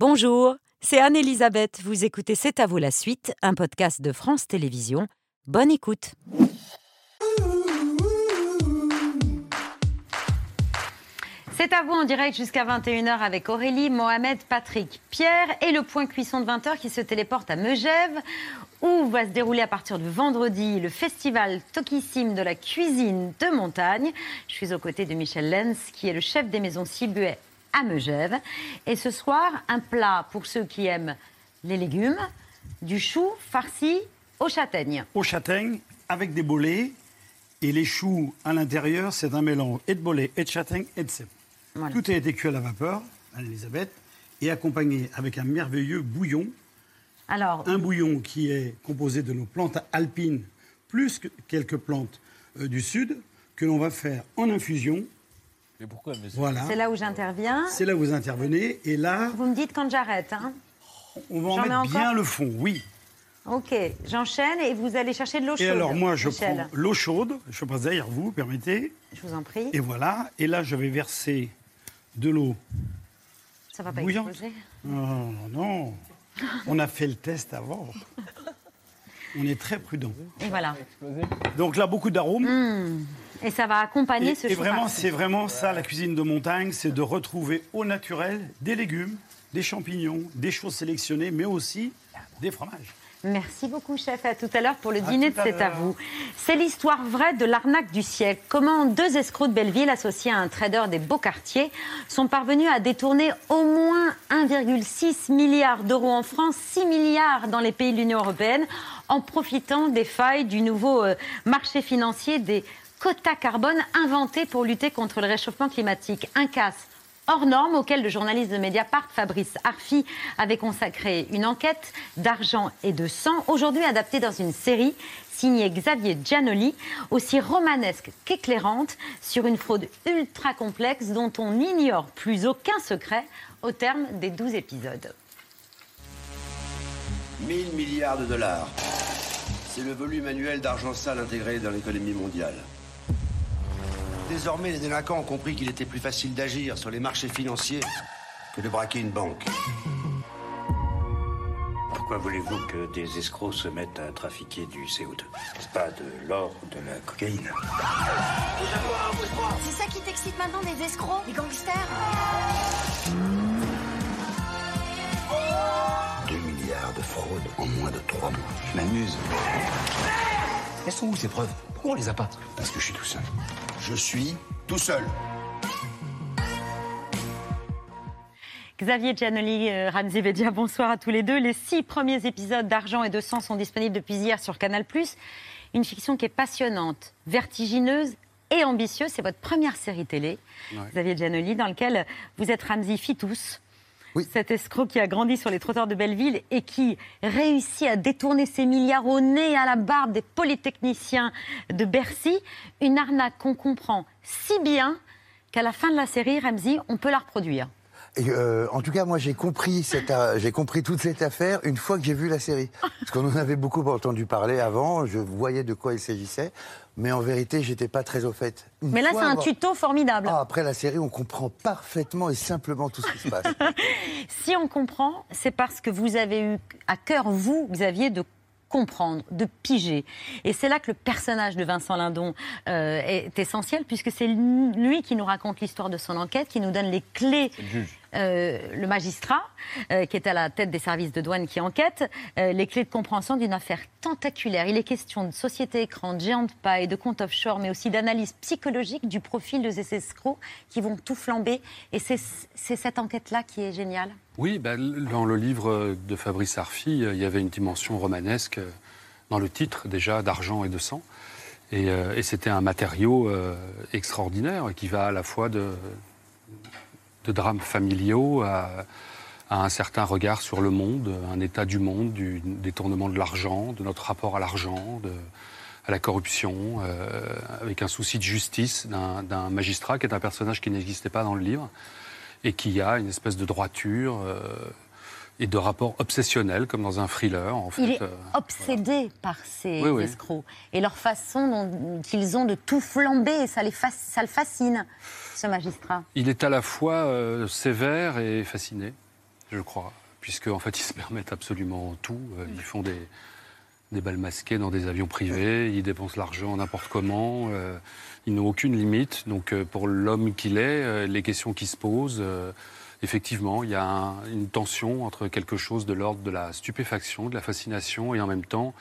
Bonjour, c'est Anne-Elisabeth. Vous écoutez C'est à vous la suite, un podcast de France Télévisions. Bonne écoute. C'est à vous en direct jusqu'à 21h avec Aurélie, Mohamed, Patrick, Pierre et le point cuisson de 20h qui se téléporte à Megève où va se dérouler à partir de vendredi le festival Tokissime de la cuisine de montagne. Je suis aux côtés de Michel Lenz qui est le chef des maisons Cibuet à Megève. Et ce soir, un plat pour ceux qui aiment les légumes, du chou farci aux châtaignes. Aux châtaignes avec des bolets. Et les choux à l'intérieur, c'est un mélange et de bolets, et de châtaignes, et de cèpe. Voilà. Tout a été cuit à la vapeur, Anne-Elisabeth, et accompagné avec un merveilleux bouillon. Alors, Un bouillon qui est composé de nos plantes alpines, plus que quelques plantes euh, du sud, que l'on va faire en infusion. Mais pourquoi c'est- Voilà. c'est là où j'interviens. C'est là où vous intervenez. Et là, Vous me dites quand j'arrête. Hein on va en mets mettre encore bien le fond, oui. ok, j'enchaîne et vous allez chercher de l'eau chaude. Et alors, moi, je Michel. prends l'eau chaude. Je passe derrière vous, permettez. Je vous en prie. Et voilà. Et là, je vais verser de l'eau Ça va pas bouillante. exploser. Non, non. On a fait le test avant. On est très prudent. Et voilà. Donc là, beaucoup d'arômes. Et ça va accompagner Et, ce et vraiment, c'est vraiment ça, la cuisine de montagne, c'est de retrouver au naturel des légumes, des champignons, des choses sélectionnées, mais aussi des fromages. Merci beaucoup, chef. À tout à l'heure pour le dîner de C'est à vous. C'est l'histoire vraie de l'arnaque du siècle. Comment deux escrocs de Belleville, associés à un trader des beaux quartiers, sont parvenus à détourner au moins 1,6 milliard d'euros en France, 6 milliards dans les pays de l'Union européenne, en profitant des failles du nouveau euh, marché financier des quotas carbone inventés pour lutter contre le réchauffement climatique. Un casse hors norme auquel le journaliste de Mediapart, Fabrice Arfi, avait consacré une enquête d'argent et de sang, aujourd'hui adaptée dans une série signée Xavier Giannoli, aussi romanesque qu'éclairante, sur une fraude ultra complexe dont on n'ignore plus aucun secret au terme des 12 épisodes. 1000 milliards de dollars. C'est le volume annuel d'argent sale intégré dans l'économie mondiale. Désormais, les délinquants ont compris qu'il était plus facile d'agir sur les marchés financiers que de braquer une banque. Pourquoi voulez-vous que des escrocs se mettent à trafiquer du CO2 C'est pas de l'or ou de la cocaïne. C'est ça qui t'excite maintenant, des escrocs, des gangsters? 2 milliards de fraudes en moins de 3 mois. Je m'amuse. Elles sont où ces preuves? Pourquoi on les a pas? Parce que je suis tout seul. Je suis tout seul. Xavier Giannoli, euh, Ramzi Bedia, bonsoir à tous les deux. Les six premiers épisodes d'Argent et de Sang sont disponibles depuis hier sur Canal+. Une fiction qui est passionnante, vertigineuse et ambitieuse. C'est votre première série télé, Xavier Giannoli, dans laquelle vous êtes Ramzi Fitous. Cet escroc qui a grandi sur les trottoirs de Belleville et qui réussit à détourner ses milliards au nez et à la barbe des polytechniciens de Bercy. Une arnaque qu'on comprend si bien qu'à la fin de la série, Ramzi, on peut la reproduire. Et, euh, en tout cas, moi, j'ai compris, cette, euh, j'ai compris toute cette affaire une fois que j'ai vu la série. Parce qu'on en avait beaucoup entendu parler avant, je voyais de quoi il s'agissait, mais en vérité, j'étais pas très au fait. Une Mais là, c'est un tuto formidable. Ah, après la série, on comprend parfaitement et simplement tout ce qui se passe. Si on comprend, c'est parce que vous avez eu à cœur, vous, Xavier, de comprendre, de piger. Et c'est là que le personnage de Vincent Lindon euh, est essentiel, puisque c'est lui qui nous raconte l'histoire de son enquête, qui nous donne les clés. Euh, le magistrat, euh, qui est à la tête des services de douane qui enquête, euh, les clés de compréhension d'une affaire tentaculaire. Il est question de société écran, de géant de paille, de compte offshore, mais aussi d'analyse psychologique du profil de ces escrocs qui vont tout flamber. Et c'est cette enquête-là qui est géniale. Oui, ben, dans le livre de Fabrice Arfi, il y avait une dimension romanesque dans le titre déjà d'argent et de sang. Et, c'était un matériau extraordinaire qui va à la fois de, de drames familiaux à, à un certain regard sur le monde, un état du monde, du détournement de l'argent, de notre rapport à l'argent, à la corruption, euh, avec un souci de justice d'un magistrat qui est un personnage qui n'existait pas dans le livre et qui a une espèce de droiture euh, et de rapport obsessionnel, comme dans un thriller. En fait, Il est Euh, obsédé par ces Oui, oui. escrocs et leur façon dont ils ont de tout flamber, et ça, les ça le fascine, ce magistrat. Il est à la fois euh, sévère et fasciné. je crois, puisque en fait ils se permettent absolument tout. Euh, Ils font des, des balles masquées dans des avions privés, ils dépensent l'argent n'importe comment, euh, ils n'ont aucune limite. Donc pour l'homme qu'il est, les questions qui se posent, euh, effectivement, il y a un- une tension entre quelque chose de l'ordre de la stupéfaction, de la fascination, et en même temps,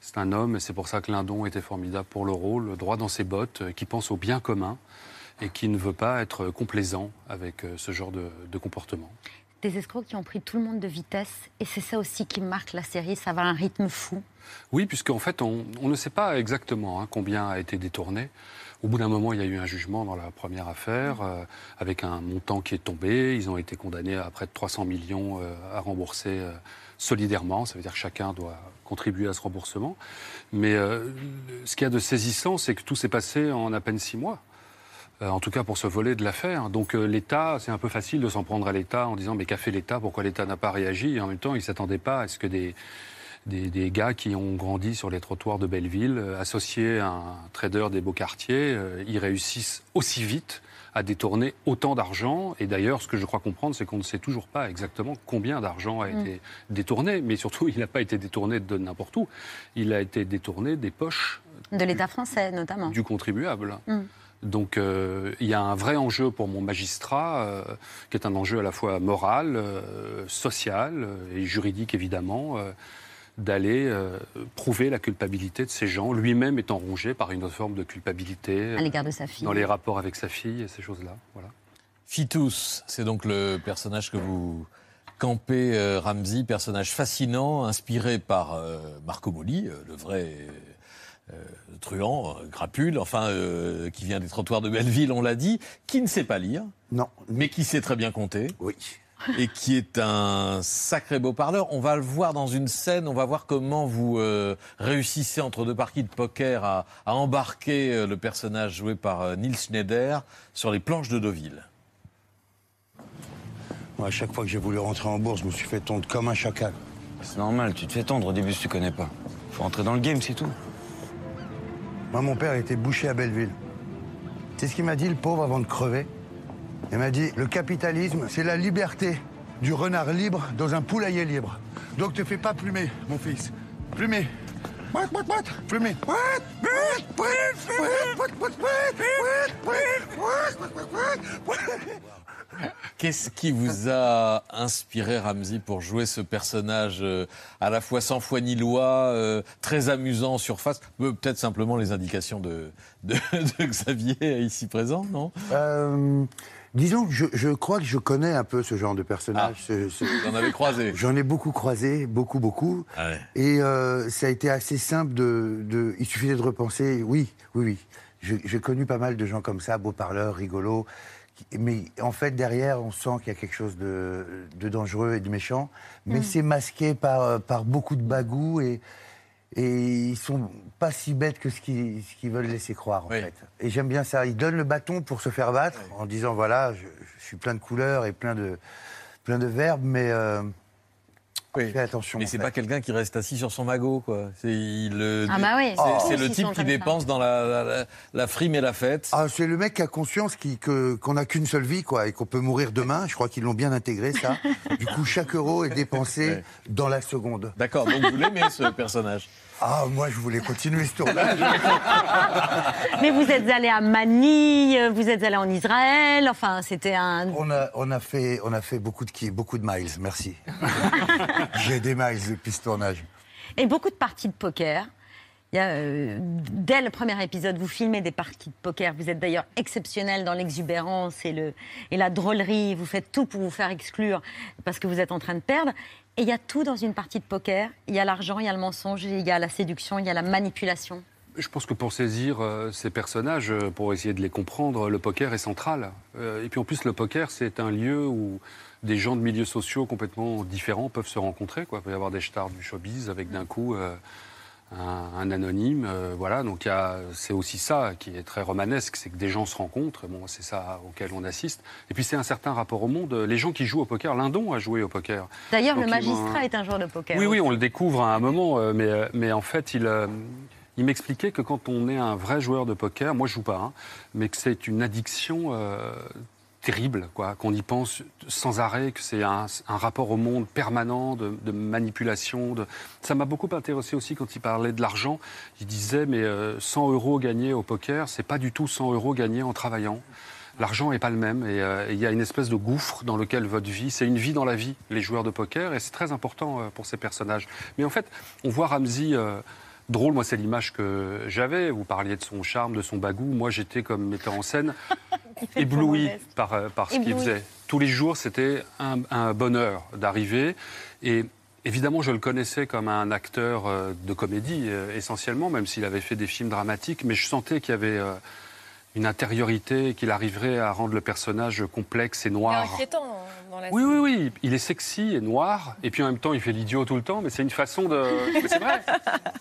c'est un homme, et c'est pour ça que Lindon était formidable pour le rôle, droit dans ses bottes, qui pense au bien commun et qui ne veut pas être complaisant avec euh, ce genre de, de comportement. Des escrocs qui ont pris tout le monde de vitesse. Et c'est ça aussi qui marque la série. Ça va à un rythme fou. Oui, puisqu'en fait, on, on ne sait pas exactement hein, combien a été détourné. Au bout d'un moment, il y a eu un jugement dans la première affaire, euh, avec un montant qui est tombé. Ils ont été condamnés à près de 300 millions euh, à rembourser euh, solidairement. Ça veut dire que chacun doit contribuer à ce remboursement. Mais ce qu'il y a de saisissant, c'est que tout s'est passé en à peine six mois. Euh, en tout cas pour ce volet de l'affaire. Donc euh, l'État, c'est un peu facile de s'en prendre à l'État en disant mais qu'a fait l'État? Pourquoi l'État n'a pas réagi? Et en même temps, il ne s'attendait pas à ce que des, des, des gars qui ont grandi sur les trottoirs de Belleville, euh, associés à un trader des beaux quartiers, ils réussissent aussi vite à détourner autant d'argent. Et d'ailleurs, ce que je crois comprendre, c'est qu'on ne sait toujours pas exactement combien d'argent a été détourné. Mais surtout, il n'a pas été détourné de n'importe où. Il a été détourné des poches De l'État français, notamment. du contribuable. Mm. Donc euh, il y a un vrai enjeu pour mon magistrat, euh, qui est un enjeu à la fois moral, euh, social et juridique évidemment, euh, d'aller euh, prouver la culpabilité de ces gens, lui-même étant rongé par une autre forme de culpabilité À l'égard de sa fille. dans les rapports avec sa fille et ces choses-là. Voilà. Fitus, c'est donc le personnage que vous campez, euh, Ramsey, personnage fascinant, inspiré par euh, Marco Moli, euh, le vrai euh, truand, euh, crapule, enfin, euh, qui vient des trottoirs de Belleville, on l'a dit, qui ne sait pas lire, Non. mais qui sait très bien compter, Oui. et qui est un sacré beau parleur. On va le voir dans une scène, on va voir comment vous euh, réussissez entre deux parties de poker à, à embarquer euh, le personnage joué par euh, Nils Schneider sur les planches de Deauville. Moi, à chaque fois que j'ai voulu rentrer en bourse, je me suis fait tondre comme un chacal. C'est normal, tu te fais tendre au début si tu connais pas. Faut rentrer dans le game, c'est tout. Moi, mon père était boucher à Belleville. Sais ce qu'il m'a dit, le pauvre, avant de crever Il m'a dit le capitalisme, c'est la liberté du renard libre dans un poulailler libre. Donc, te fais pas plumer, mon fils. Plumer. Plumer. Qu'est-ce qui vous a inspiré, Ramzi, pour jouer ce personnage euh, à la fois sans foi ni loi, euh, très amusant en surface? Euh, peut-être simplement les indications de, Xavier ici présent, non? Disons que je, crois que je connais un peu ce genre de personnage. Ah, vous en avez croisé J'en ai beaucoup croisé, beaucoup, beaucoup. Ah Et ça a été assez simple de, de... Il suffisait de repenser, oui, oui, oui. J'ai connu pas mal de gens comme ça, beaux parleurs, rigolos. Mais en fait, derrière, on sent qu'il y a quelque chose de, de dangereux et de méchant. Mais c'est masqué par, euh, par beaucoup de bagou et, et ils sont pas si bêtes que ce qu'ils qu'ils veulent laisser croire, en Oui. fait. Et j'aime bien ça. Ils donnent le bâton pour se faire battre en disant voilà, je, je suis plein de couleurs et plein de, plein de verbes, mais euh, Oui. fais attention. Mais c'est pas quelqu'un qui reste assis sur son magot, quoi. C'est il, euh, Ah bah oui. c'est- Oh. c'est le type qui dépense dans la, la, la- la frime et la fête. Ah, c'est le mec qui a conscience qui- que- qu'on n'a qu'une seule vie, quoi, et qu'on peut mourir demain. Je crois qu'ils l'ont bien intégré, ça. du coup, chaque euro est dépensé Ouais. dans la seconde. D'accord, donc vous l'aimez ce personnage Ah, moi, je voulais continuer ce tournage. Mais vous êtes allé à Manille, vous êtes allé en Israël. Enfin, c'était un. on, a, on, a fait, on a fait beaucoup de, beaucoup de miles, merci. J'ai des miles depuis ce tournage. Et beaucoup de parties de poker. Il y a, euh, dès le premier épisode, vous filmez des parties de poker. Vous êtes d'ailleurs exceptionnel dans l'exubérance et, le, et la drôlerie. Vous faites tout pour vous faire exclure parce que vous êtes en train de perdre. Et il y a tout dans une partie de poker. Il y a l'argent, il y a le mensonge, il y a la séduction, il y a la manipulation. Je pense que pour saisir euh, ces personnages, euh, pour essayer de les comprendre, le poker est central. Euh, et puis en plus, le poker, c'est un lieu où des gens de milieux sociaux complètement différents peuvent se rencontrer. Il peut y avoir des stars du showbiz avec d'un coup un, un anonyme. euh, voilà, donc c'est aussi ça qui est très romanesque, c'est que des gens se rencontrent. Bon, c'est ça auquel on assiste. Et puis c'est un certain rapport au monde. Les gens qui jouent au poker, Lindon a joué au poker. D'ailleurs, le magistrat est un joueur de poker. Oui, oui, on le découvre à un moment, euh, mais, euh, mais en fait, il, il m'expliquait que quand on est un vrai joueur de poker, moi je joue pas, hein, mais que c'est une addiction euh, terrible, quoi, qu'on y pense sans arrêt, que c'est un, rapport au monde permanent de, de manipulation. De... Ça m'a beaucoup intéressé aussi quand il parlait de l'argent. Il disait, mais euh, 100 euros gagnés au poker, c'est pas du tout 100 euros gagnés en travaillant. L'argent n'est pas le même et euh, il y a une espèce de gouffre dans lequel votre vie, c'est une vie dans la vie, les joueurs de poker, et c'est très important euh, pour ces personnages. Mais en fait, on voit Ramsey euh, drôle, moi c'est l'image que j'avais. Vous parliez de son charme, de son bagou. Moi j'étais comme metteur en scène ébloui par, euh, par ce qu'il faisait. Tous les jours, c'était un, un bonheur d'arriver. Et évidemment, je le connaissais comme un acteur euh, de comédie, euh, essentiellement, même s'il avait fait des films dramatiques. Mais je sentais qu'il y avait une intériorité, qu'il arriverait à rendre le personnage complexe et noir. inquiétant dans la Oui, oui, oui. Il est sexy et noir. Et puis en même temps, il fait l'idiot tout le temps. Mais c'est une façon de. Mais c'est vrai.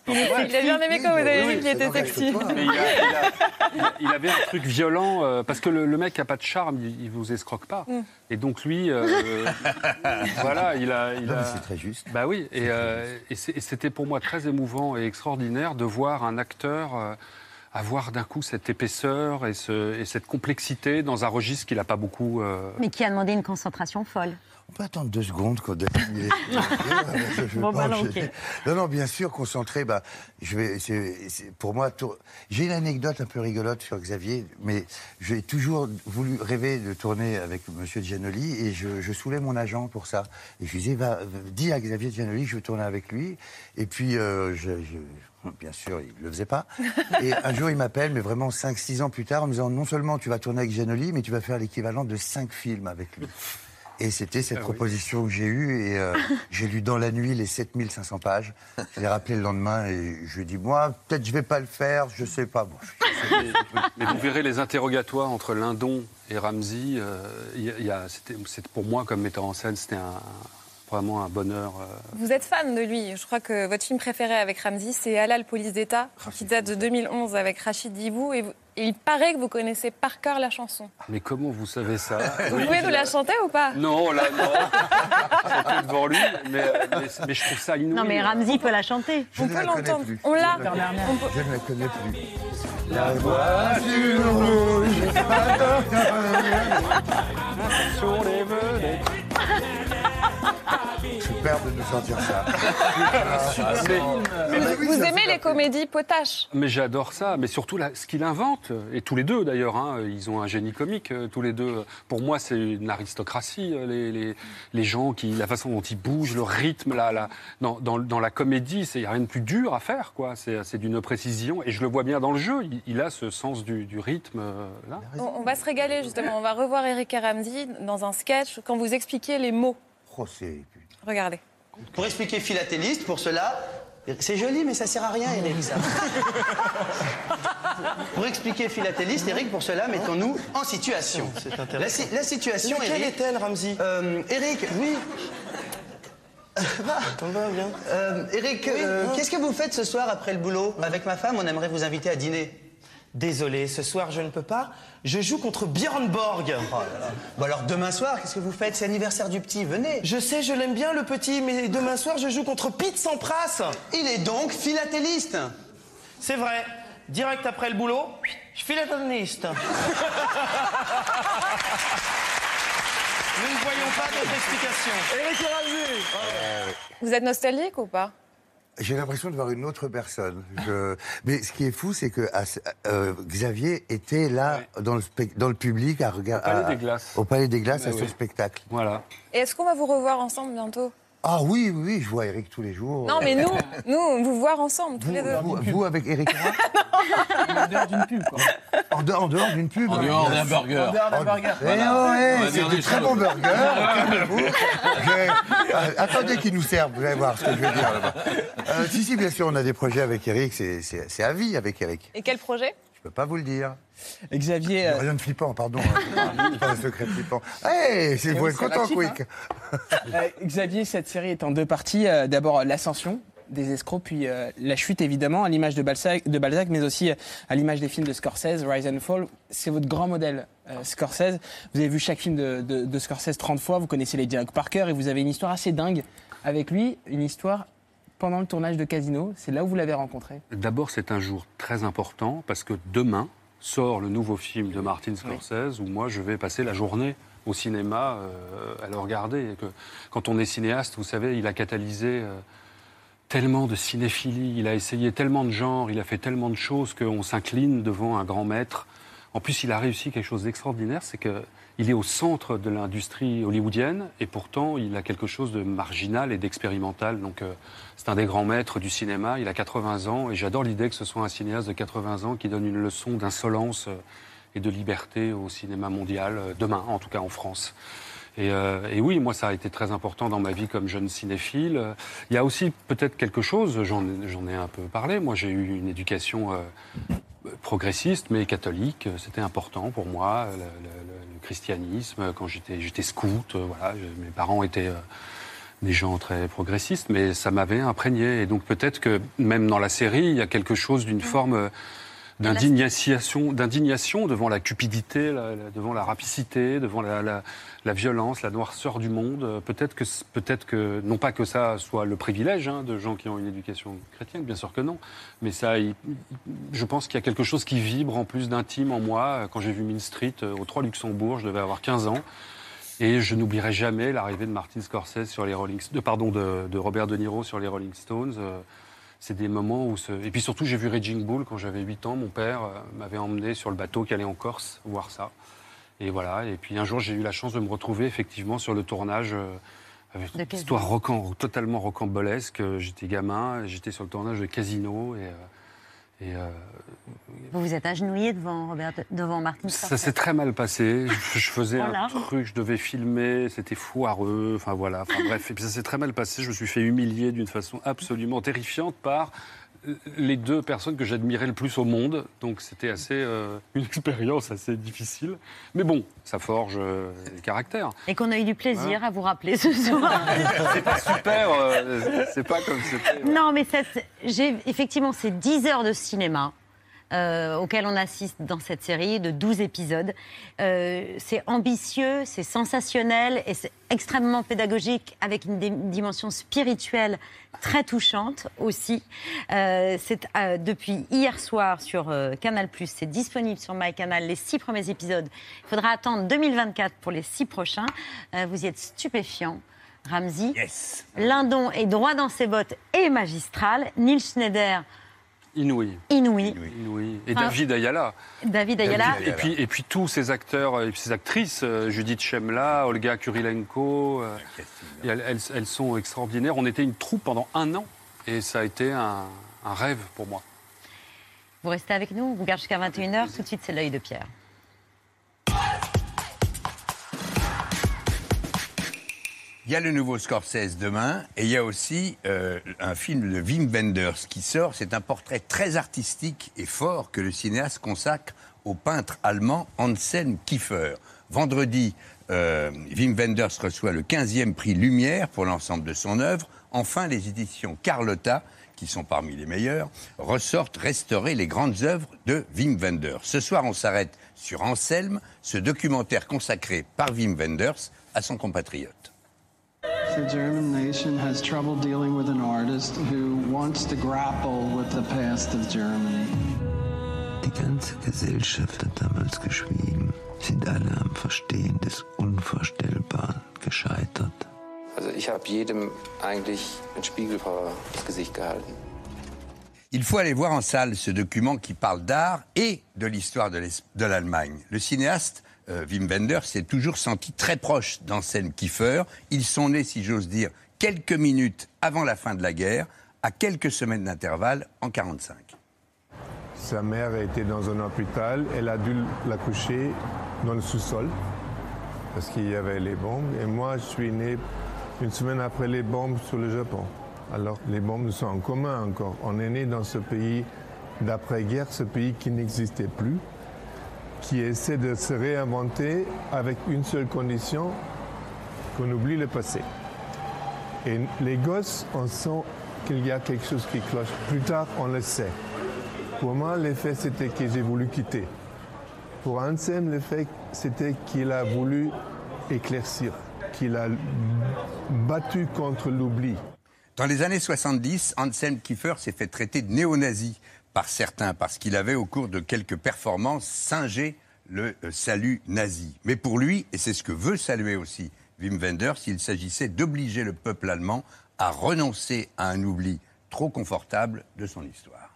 Non, c'est vrai. Il a bien aimé quand vous avez Oui, dit qu'il était sexy. Mais il, a- il a- il a- il avait un truc violent euh, parce que le, le mec a pas de charme, il, il vous escroque pas. Mm. Et donc lui, euh, voilà, il a. Il Non, c'est très juste. Bah oui, et, euh, et c'était pour moi très émouvant et extraordinaire de voir un acteur euh, avoir d'un coup cette épaisseur et, ce- et cette complexité dans un registre qu'il n'a pas beaucoup. euh, Mais qui a demandé une concentration folle. On peut attendre deux secondes je Bon, bah non, ok. non, non, bien sûr, concentré. Bah, je vais. pour moi, tour- j'ai une anecdote un peu rigolote sur Xavier, mais j'ai toujours voulu rêver de tourner avec Monsieur Giannoli et je, je saoulais mon agent pour ça. Et je lui disais, va, dis à Xavier Giannoli, que je veux tourner avec lui. Et puis, euh, je, je- bien sûr, il le faisait pas. Et un jour, il m'appelle, mais vraiment 5-6 ans plus tard, en me disant, non seulement tu vas tourner avec Giannoli, mais tu vas faire l'équivalent de 5 films avec lui. Et c'était cette Ah oui. proposition que j'ai eue et euh, j'ai lu dans la nuit les 7500 pages. Je l'ai rappelé le lendemain et je lui ai dit, moi, peut-être je vais pas le faire, je sais pas. Bon, Mais, mais vous verrez les interrogatoires entre Lindon et Ramsey. euh, y a- y a- c'était- c'est- pour moi, comme metteur en scène, c'était un- vraiment un bonheur. euh, Vous êtes fan de lui. Je crois que votre film préféré avec Ramsey, c'est Halal, police d'État, qui date de 2011 avec Rachid Dibou. Et, vous- et il paraît que vous connaissez par cœur la chanson. Mais comment vous savez ça? Vous Oui, pouvez nous la chanter ou pas? Non, là, non. Devant lui, mais, mais, mais je trouve ça inouï. Non, mais Ramsey peut la chanter. je On peut la connais l'entendre. plus. On l'a. Je ne la connais plus. La voiture rouge. Sur les vedettes. Super de nous sortir ça. Mais, mais- Mais Vous aimez les comédies potaches mais j'adore ça, mais surtout là, ce qu'il invente, et tous les deux d'ailleurs, hein, ils ont un génie comique, euh, tous les deux. Pour moi, c'est une aristocratie, euh, les, les, les gens, qui, la façon dont ils bougent, le rythme, là, là, dans, dans, dans la comédie, il n'y a rien de plus dur à faire, quoi. C'est c'est d'une précision, et je le vois bien dans le jeu, il, il a ce sens du, du rythme, euh, là. on, on va se régaler justement. On va revoir Eric Ramsey dans un sketch quand vous expliquez les mots. Oh, c'est- Regardez. Pour expliquer philatéliste, pour cela, c'est joli, mais ça sert à rien, Eric. Ça. pour expliquer philatéliste, Eric, pour cela, mettons-nous en situation. La, si- la situation, Eric. est-elle, Ramsey Euh, Eric, oui. T'en vas bien Euh, Eric, euh, qu'est-ce que vous faites ce soir après le boulot? Avec ma femme, on aimerait vous inviter à dîner. Désolé, ce soir je ne peux pas. Je joue contre Björn Borg. Bon alors demain soir, qu'est-ce que vous faites? C'est l'anniversaire du petit, venez. Je sais, je l'aime bien le petit, mais demain soir je joue contre Pete Sampras. Il est donc philatéliste. C'est vrai. Direct après le boulot, je file la liste. Nous ne voyons pas d'autre explication. Vous êtes nostalgique ou pas? J'ai l'impression de voir une autre personne. Je- Mais ce qui est fou, c'est que euh, Xavier était là dans, le spec- dans le public à regarder. Au Palais des Glaces. Au Palais des Glaces Mais à ce spectacle. Voilà. Et est-ce qu'on va vous revoir ensemble bientôt? Ah oui, oui, oui, je vois Eric tous les jours. Non, mais nous, nous, on vous voir ensemble, tous Vous, les deux. vous- vous avec Eric En dehors d'une pub, quoi. en, dehors- en dehors d'une pub En dehors d'un burger. En dehors d'un burger. Oh, eh, va c'est dire de les très bons burgers. euh, attendez qu'ils nous servent, vous allez voir ce que je veux dire là-bas. Euh, si, si, bien sûr, on a des projets avec Eric, c'est- c'est c'est à vie avec Eric. Et quel projet? Je peux pas vous le dire. Xavier, euh, Rien de flippant, pardon. hein. Pas un secret flippant. Hey, c'est vous êtes content, Quick. Euh, Xavier, cette série est en deux parties. Euh, D'abord l'ascension des escrocs, puis la chute évidemment, à l'image de Balzac, de Balzac, mais aussi à l'image des films de Scorsese, Rise and Fall. C'est votre grand modèle, Scorsese. Vous avez vu chaque film de, de- de Scorsese 30 fois, vous connaissez les dialogues par cœur et vous avez une histoire assez dingue avec lui, une histoire pendant le tournage de Casino. C'est là où vous l'avez rencontré. D'abord, c'est un jour très important parce que demain, sort le nouveau film de Martin Scorsese, où moi je vais passer la journée au cinéma euh, à le regarder. Et que, quand on est cinéaste, vous savez, il a catalysé euh, tellement de cinéphilie, il a essayé tellement de genres, il a fait tellement de choses qu'on s'incline devant un grand maître. En plus, il a réussi quelque chose d'extraordinaire, c'est qu'il est au centre de l'industrie hollywoodienne et pourtant il a quelque chose de marginal et d'expérimental. Donc euh, c'est un des grands maîtres du cinéma, il a 80 ans et j'adore l'idée que ce soit un cinéaste de 80 ans qui donne une leçon d'insolence euh, et de liberté au cinéma mondial, euh, demain en tout cas en France. Et, oui, moi, ça a été très important dans ma vie comme jeune cinéphile. Il y a aussi peut-être quelque chose, j'en ai un peu parlé, moi j'ai eu une éducation progressiste mais catholique, c'était important pour moi, christianisme, quand j'étais scout, euh, voilà, mes parents étaient... Euh, des gens très progressistes, mais ça m'avait imprégné. Et donc peut-être que même dans la série, il y a quelque chose d'une forme euh, d'indignation, d'indignation devant la cupidité, devant la rapicité, devant la, la, violence, la noirceur du monde. Peut-être que, peut-être que, non pas que ça soit le privilège hein, de gens qui ont une éducation chrétienne, bien sûr que non, mais ça, je pense qu'il y a quelque chose qui vibre en plus d'intime en moi. Quand j'ai vu Mean Street euh, au 3 Luxembourg, je devais avoir 15 ans. Et je n'oublierai jamais l'arrivée de Martin Scorsese sur les Rolling de, pardon, de, de, Robert De Niro sur les Rolling Stones. Euh, c'est des moments où... Ce... Et puis surtout, j'ai vu Raging Bull quand j'avais 8 ans. Mon père euh, m'avait emmené sur le bateau qui allait en Corse voir ça. Et voilà. Et puis un jour, j'ai eu la chance de me retrouver effectivement sur le tournage euh, avec une histoire rocan, totalement rocambolesque. J'étais gamin, j'étais sur le tournage de Casino et... Et euh, vous vous êtes agenouillé devant, Robert, devant Martin Ça s'est très mal passé. Je, je faisais voilà. un truc, je devais filmer, c'était foireux. Enfin voilà. Enfin, bref, et puis ça s'est très mal passé. Je me suis fait humilier d'une façon absolument terrifiante par les deux personnes que j'admirais le plus au monde. Donc c'était assez euh, une expérience assez difficile. Mais bon, ça forge euh, les caractères. Et qu'on a eu du plaisir à vous rappeler ce soir. c'est pas super, euh, c'est pas comme c'était. Non, mais j'ai effectivement ces 10 heures de cinéma. Euh, auquel on assiste dans cette série de 12 épisodes. Euh, c'est ambitieux, c'est sensationnel et c'est extrêmement pédagogique avec une dimension spirituelle très touchante aussi. Euh, c'est euh, depuis hier soir sur euh, Canal+, c'est disponible sur MyCanal, les six premiers épisodes. Il faudra attendre 2024 pour les six prochains. vous y êtes stupéfiant. Ramsey. Yes. Lindon est droit dans ses bottes et magistral. Neil Schneider, Inouï. Inouï. Inouï. Et enfin, David Ayala. David Ayala. Et puis, et puis tous ces acteurs et ces actrices, euh, Judith Chemla, Olga Kurilenko, euh, elles, elles, elles, sont extraordinaires. On était une troupe pendant un an et ça a été un, un rêve pour moi. Vous restez avec nous, on vous garde jusqu'à 21h. Tout de suite, c'est l'œil de Pierre. Il y a le nouveau Scorsese demain et il y a aussi euh, un film de Wim Wenders qui sort. C'est un portrait très artistique et fort que le cinéaste consacre au peintre allemand Anselm Kiefer. Vendredi, euh, Wim Wenders reçoit le 15e prix Lumière pour l'ensemble de son œuvre. Enfin, les éditions Carlotta, qui sont parmi les meilleures, ressortent restaurer les grandes œuvres de Wim Wenders. Ce soir, on s'arrête sur Anselm, ce documentaire consacré par Wim Wenders à son compatriote. The German nation has trouble dealing with an artist who wants to grapple with the past of Germany. Die ganze Gesellschaft hat damals geschwiegen. Sind alle am Verstehen des Unvorstellbaren gescheitert. Also ich habe jedem eigentlich einen Spiegel vor das Gesicht gehalten. Il faut aller voir en salle ce document qui parle d'art et de l'histoire de l'Allemagne. Le cinéaste euh, Wim Wenders s'est toujours senti très proche d'Anselm Kiefer. Ils sont nés, si j'ose dire, quelques minutes avant la fin de la guerre, à quelques semaines d'intervalle, en 1945. Sa mère était dans un hôpital. Elle a dû l'accoucher dans le sous-sol parce qu'il y avait les bombes. Et moi, je suis né une semaine après les bombes sur le Japon. Alors, les bombes sont en commun encore. On est né dans ce pays d'après-guerre, ce pays qui n'existait plus qui essaie de se réinventer avec une seule condition, qu'on oublie le passé. Et les gosses, on sent qu'il y a quelque chose qui cloche. Plus tard, on le sait. Pour moi, l'effet, c'était que j'ai voulu quitter. Pour Anselm, l'effet, c'était qu'il a voulu éclaircir, qu'il a battu contre l'oubli. Dans les années 70, Anselm Kiefer s'est fait traiter de néo-nazi par certains, parce qu'il avait, au cours de quelques performances, singé le euh, salut nazi. Mais pour lui, et c'est ce que veut saluer aussi Wim Wenders, il s'agissait d'obliger le peuple allemand à renoncer à un oubli trop confortable de son histoire.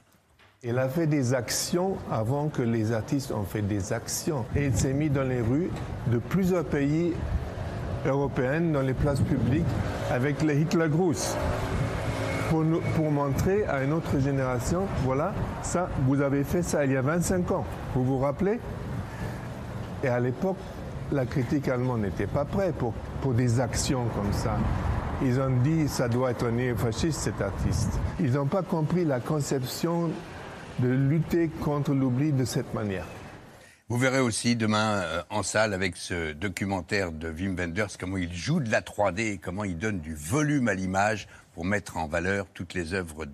Il a fait des actions avant que les artistes ont fait des actions. Et il s'est mis dans les rues de plusieurs pays européens, dans les places publiques, avec les Hitlergruß. Pour, nous- pour montrer à une autre génération, voilà, ça, vous avez fait ça il y a 25 ans. Vous vous rappelez? Et à l'époque, la critique allemande n'était pas prête pour, pour des actions comme ça. Ils ont dit ça doit être néo-fasciste cet artiste. Ils n'ont pas compris la conception de lutter contre l'oubli de cette manière. Vous verrez aussi demain euh, en salle avec ce documentaire de Wim Wenders comment il joue de la 3D et comment il donne du volume à l'image pour mettre en valeur toutes les œuvres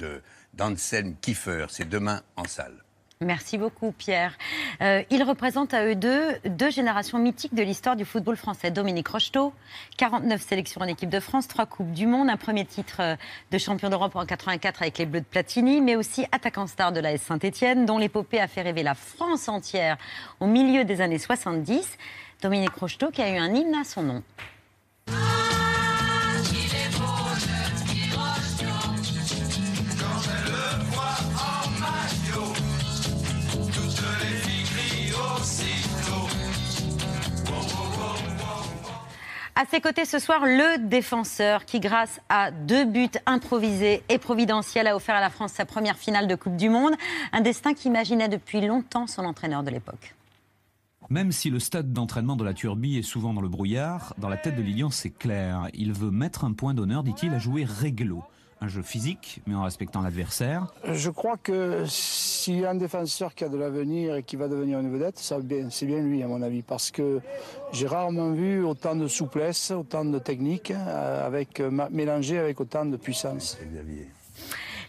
d'Anselm Kiefer. C'est demain en salle. Merci beaucoup, Pierre. Euh, ils représentent à eux deux deux générations mythiques de l'histoire du football français. Dominique Rocheteau, 49 sélections en équipe de France, trois Coupes du Monde, un premier titre euh, de champion d'Europe en 84 avec les Bleus de Platini, mais aussi attaquant star de la Saint-Etienne, dont l'épopée a fait rêver la France entière au milieu des années 70. Dominique Rocheteau qui a eu un hymne à son nom. À ses côtés ce soir, le défenseur qui, grâce à deux buts improvisés et providentiels, a offert à la France sa première finale de Coupe du Monde. Un destin qu'imaginait depuis longtemps son entraîneur de l'époque. Même si le stade d'entraînement de la Turbie est souvent dans le brouillard, dans la tête de Lilian, c'est clair. Il veut mettre un point d'honneur, dit-il, à jouer réglo. Un jeu physique, mais en respectant l'adversaire. Je crois que s'il y a un défenseur qui a de l'avenir et qui va devenir une vedette, ça, bien- c'est bien lui, à mon avis, parce que j'ai rarement vu autant de souplesse, autant de technique, euh, avec, euh, mélangé avec autant de puissance.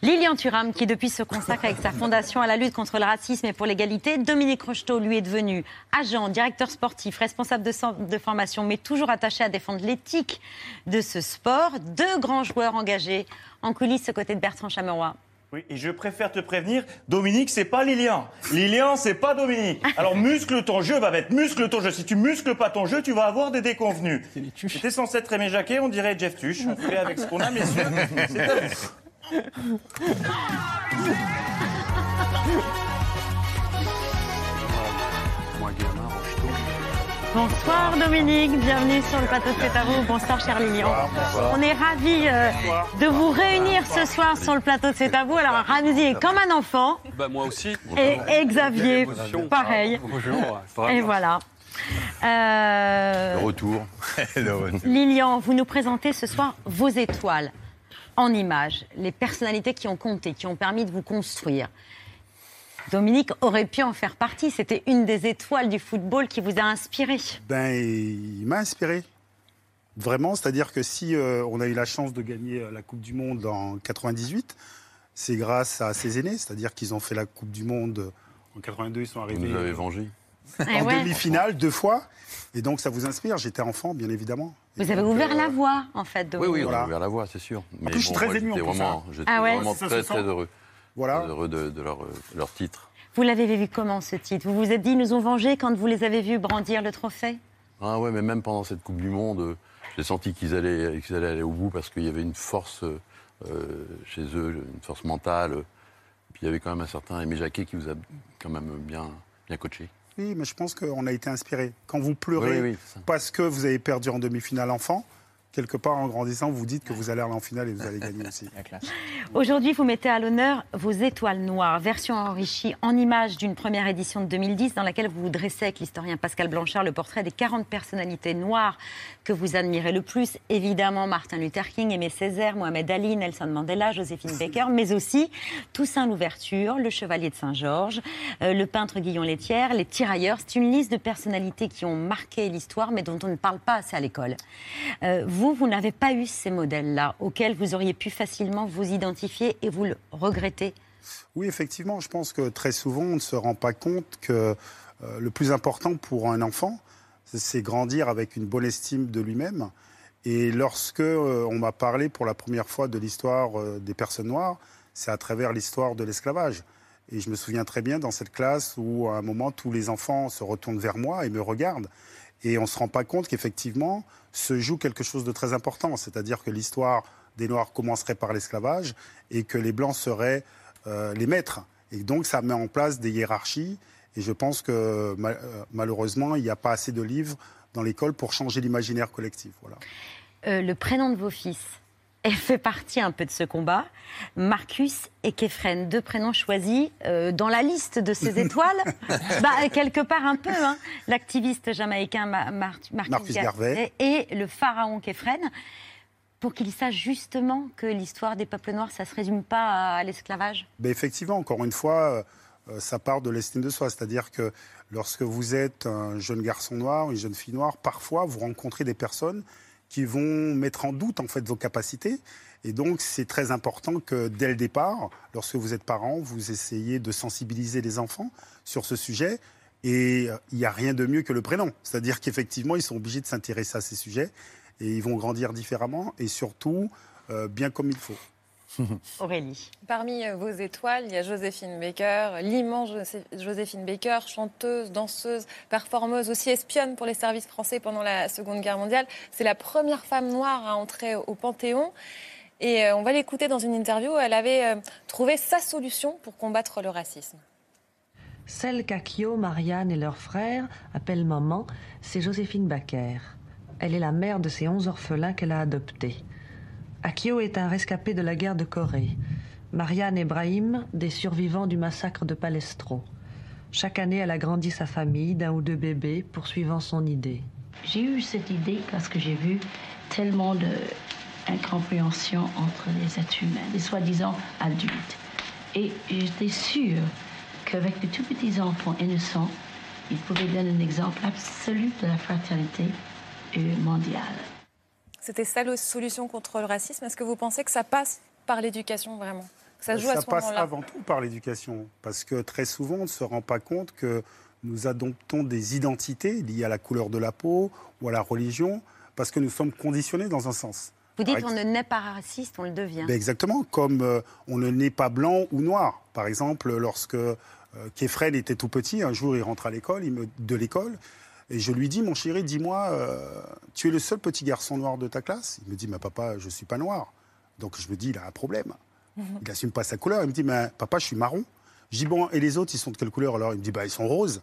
Lilian Thuram, qui depuis se consacre avec sa fondation à la lutte contre le racisme et pour l'égalité. Dominique Rocheteau, lui, est devenu agent, directeur sportif, responsable de formation, mais toujours attaché à défendre l'éthique de ce sport. Deux grands joueurs engagés en coulisses aux côtés de Bertrand Chameroy. Oui, et je préfère te prévenir, Dominique, c'est pas Lilian. Lilian, c'est pas Dominique. Alors muscle ton jeu, Babette, muscle ton jeu. Si tu muscles pas ton jeu, tu vas avoir des déconvenus. C'était censé être Aimé Jacquet, on dirait Jeff Tuch. On fait avec ce qu'on a, messieurs. C'est Bonsoir Dominique, bienvenue sur le plateau de C'est à vous. Bonsoir cher Lilian. On est ravis euh, de vous réunir ce soir sur le plateau de C'est à vous. Alors Ramzi est comme un enfant Bah, moi aussi. et, et Xavier pareil. Bonjour. Et voilà. Euh, Le retour. Le retour. Lilian, vous nous présentez ce soir vos étoiles en images, les personnalités qui ont compté, qui ont permis de vous construire. Dominique aurait pu en faire partie. C'était une des étoiles du football qui vous a inspiré. Ben, il m'a inspiré. Vraiment, c'est-à-dire que si euh, on a eu la chance de gagner euh, la Coupe du Monde en 98, c'est grâce à ses aînés, c'est-à-dire qu'ils ont fait la Coupe du Monde euh, en 82, ils sont arrivés nous avez vengés. Eh en ouais. demi-finale deux fois, et donc ça vous inspire. J'étais enfant, bien évidemment. Vous avez ouvert la voie, en fait, Oui, Dominique. oui, on Voilà. a ouvert la voie, c'est sûr. Mais plus, je suis très ému, en j'étais plus, vraiment, hein. j'étais Ah ouais vraiment très, très heureux. Voilà. Très heureux de, de leur, euh, leur titre. Vous l'avez vécu comment, ce titre? Vous vous êtes dit, ils nous ont vengés quand vous les avez vus brandir le trophée? Ah ouais, mais même pendant cette Coupe du Monde, euh, j'ai senti qu'ils allaient, qu'ils allaient aller au bout parce qu'il y avait une force euh, euh, chez eux, une force mentale. Puis il y avait quand même un certain Aimé Jacquet qui vous a quand même bien, bien coaché. Oui, mais je pense qu'on a été inspiré. Quand vous pleurez Oui, oui, parce que vous avez perdu en demi-finale enfant, quelque part en grandissant, vous dites que vous allez aller en finale et vous allez gagner aussi. Aujourd'hui, vous mettez à l'honneur vos étoiles noires, version enrichie en images d'une première édition de 2010 dans laquelle vous vous dressez avec l'historien Pascal Blanchard le portrait des 40 personnalités noires que vous admirez le plus. Évidemment, Martin Luther King, Aimé Césaire, Mohamed Ali, Nelson Mandela, Joséphine Baker, mais aussi Toussaint Louverture, le Chevalier de Saint-Georges, euh, le peintre Guillaume Létière, les tirailleurs. C'est une liste de personnalités qui ont marqué l'histoire, mais dont on ne parle pas assez à l'école. Euh, vous, vous n'avez pas eu ces modèles-là, auxquels vous auriez pu facilement vous identifier et vous le regrettez Oui, effectivement, je pense que très souvent, on ne se rend pas compte que euh, le plus important pour un enfant, c'est- grandir avec une bonne estime de lui-même. Et lorsque euh, on m'a parlé pour la première fois de l'histoire euh, des personnes noires, c'est à travers l'histoire de l'esclavage. Et je me souviens très bien dans cette classe où, à un moment, tous les enfants se retournent vers moi et me regardent. Et on ne se rend pas compte qu'effectivement, se joue quelque chose de très important. C'est-à-dire que l'histoire des Noirs commencerait par l'esclavage et que les Blancs seraient euh, les maîtres. Et donc, ça met en place des hiérarchies. Et je pense que euh, malheureusement, il n'y a pas assez de livres dans l'école pour changer l'imaginaire collectif. Voilà. Euh, le prénom de vos fils elle fait partie un peu de ce combat. Marcus et Kefren, deux prénoms choisis euh, dans la liste de ces étoiles. bah, quelque part un peu. hein. L'activiste jamaïcain Ma- Mar- Marcus, Marcus Garvey et le pharaon Kefren. Pour qu'ils sachent justement que l'histoire des peuples noirs, ça ne se résume pas à l'esclavage. Ben, effectivement, encore une fois, euh, ça part de l'estime de soi. C'est-à-dire que lorsque vous êtes un jeune garçon noir, une jeune fille noire, parfois vous rencontrez des personnes qui vont mettre en doute en fait vos capacités. Et donc c'est très important que dès le départ, lorsque vous êtes parent, vous essayez de sensibiliser les enfants sur ce sujet. Et euh, il n'y a rien de mieux que le prénom. C'est-à-dire qu'effectivement, ils sont obligés de s'intéresser à ces sujets et ils vont grandir différemment et surtout euh, bien comme il faut. Aurélie. Parmi euh, vos étoiles, il y a Joséphine Baker, l'immense José- Joséphine Baker, chanteuse, danseuse, performeuse, aussi espionne pour les services français pendant la Seconde Guerre mondiale. C'est la première femme noire à entrer au Panthéon. Et euh, on va l'écouter dans une interview. Elle avait euh, trouvé sa solution pour combattre le racisme. Celle qu'Akio, Marianne et leur frère appellent maman, c'est Joséphine Baker. Elle est la mère de ces onze orphelins qu'elle a adoptés. Akio est un rescapé de la guerre de Corée. Marianne et Brahim, des survivants du massacre de Palestro. Chaque année, elle agrandit sa famille d'un ou deux bébés, poursuivant son idée. J'ai eu cette idée parce que j'ai vu tellement d'incompréhension entre les êtres humains, les soi-disant adultes. Et j'étais sûre qu'avec de tout petits enfants innocents, ils pouvaient donner un exemple absolu de la fraternité mondiale. C'était ça la solution contre le racisme. Est-ce que vous pensez que ça passe par l'éducation vraiment? Que ça se joue à ça ce passe avant tout par l'éducation, parce que très souvent, on ne se rend pas compte que nous adoptons des identités liées à la couleur de la peau ou à la religion, parce que nous sommes conditionnés dans un sens. Vous dites Par on ne naît pas raciste, on le devient. Ben exactement, comme euh, on ne naît pas blanc ou noir. Par exemple, lorsque euh, Kefren était tout petit, un jour il rentre à l'école, il me- de l'école, et je lui dis, mon chéri, dis-moi, euh, tu es le seul petit garçon noir de ta classe? Il me dit, mais papa, je ne suis pas noir. Donc je me dis, il a un problème. Il n'assume pas sa couleur. Il me dit, mais papa, je suis marron. Je dis, bon, et les autres, ils sont de quelle couleur alors? Il me dit, bah, ils sont roses.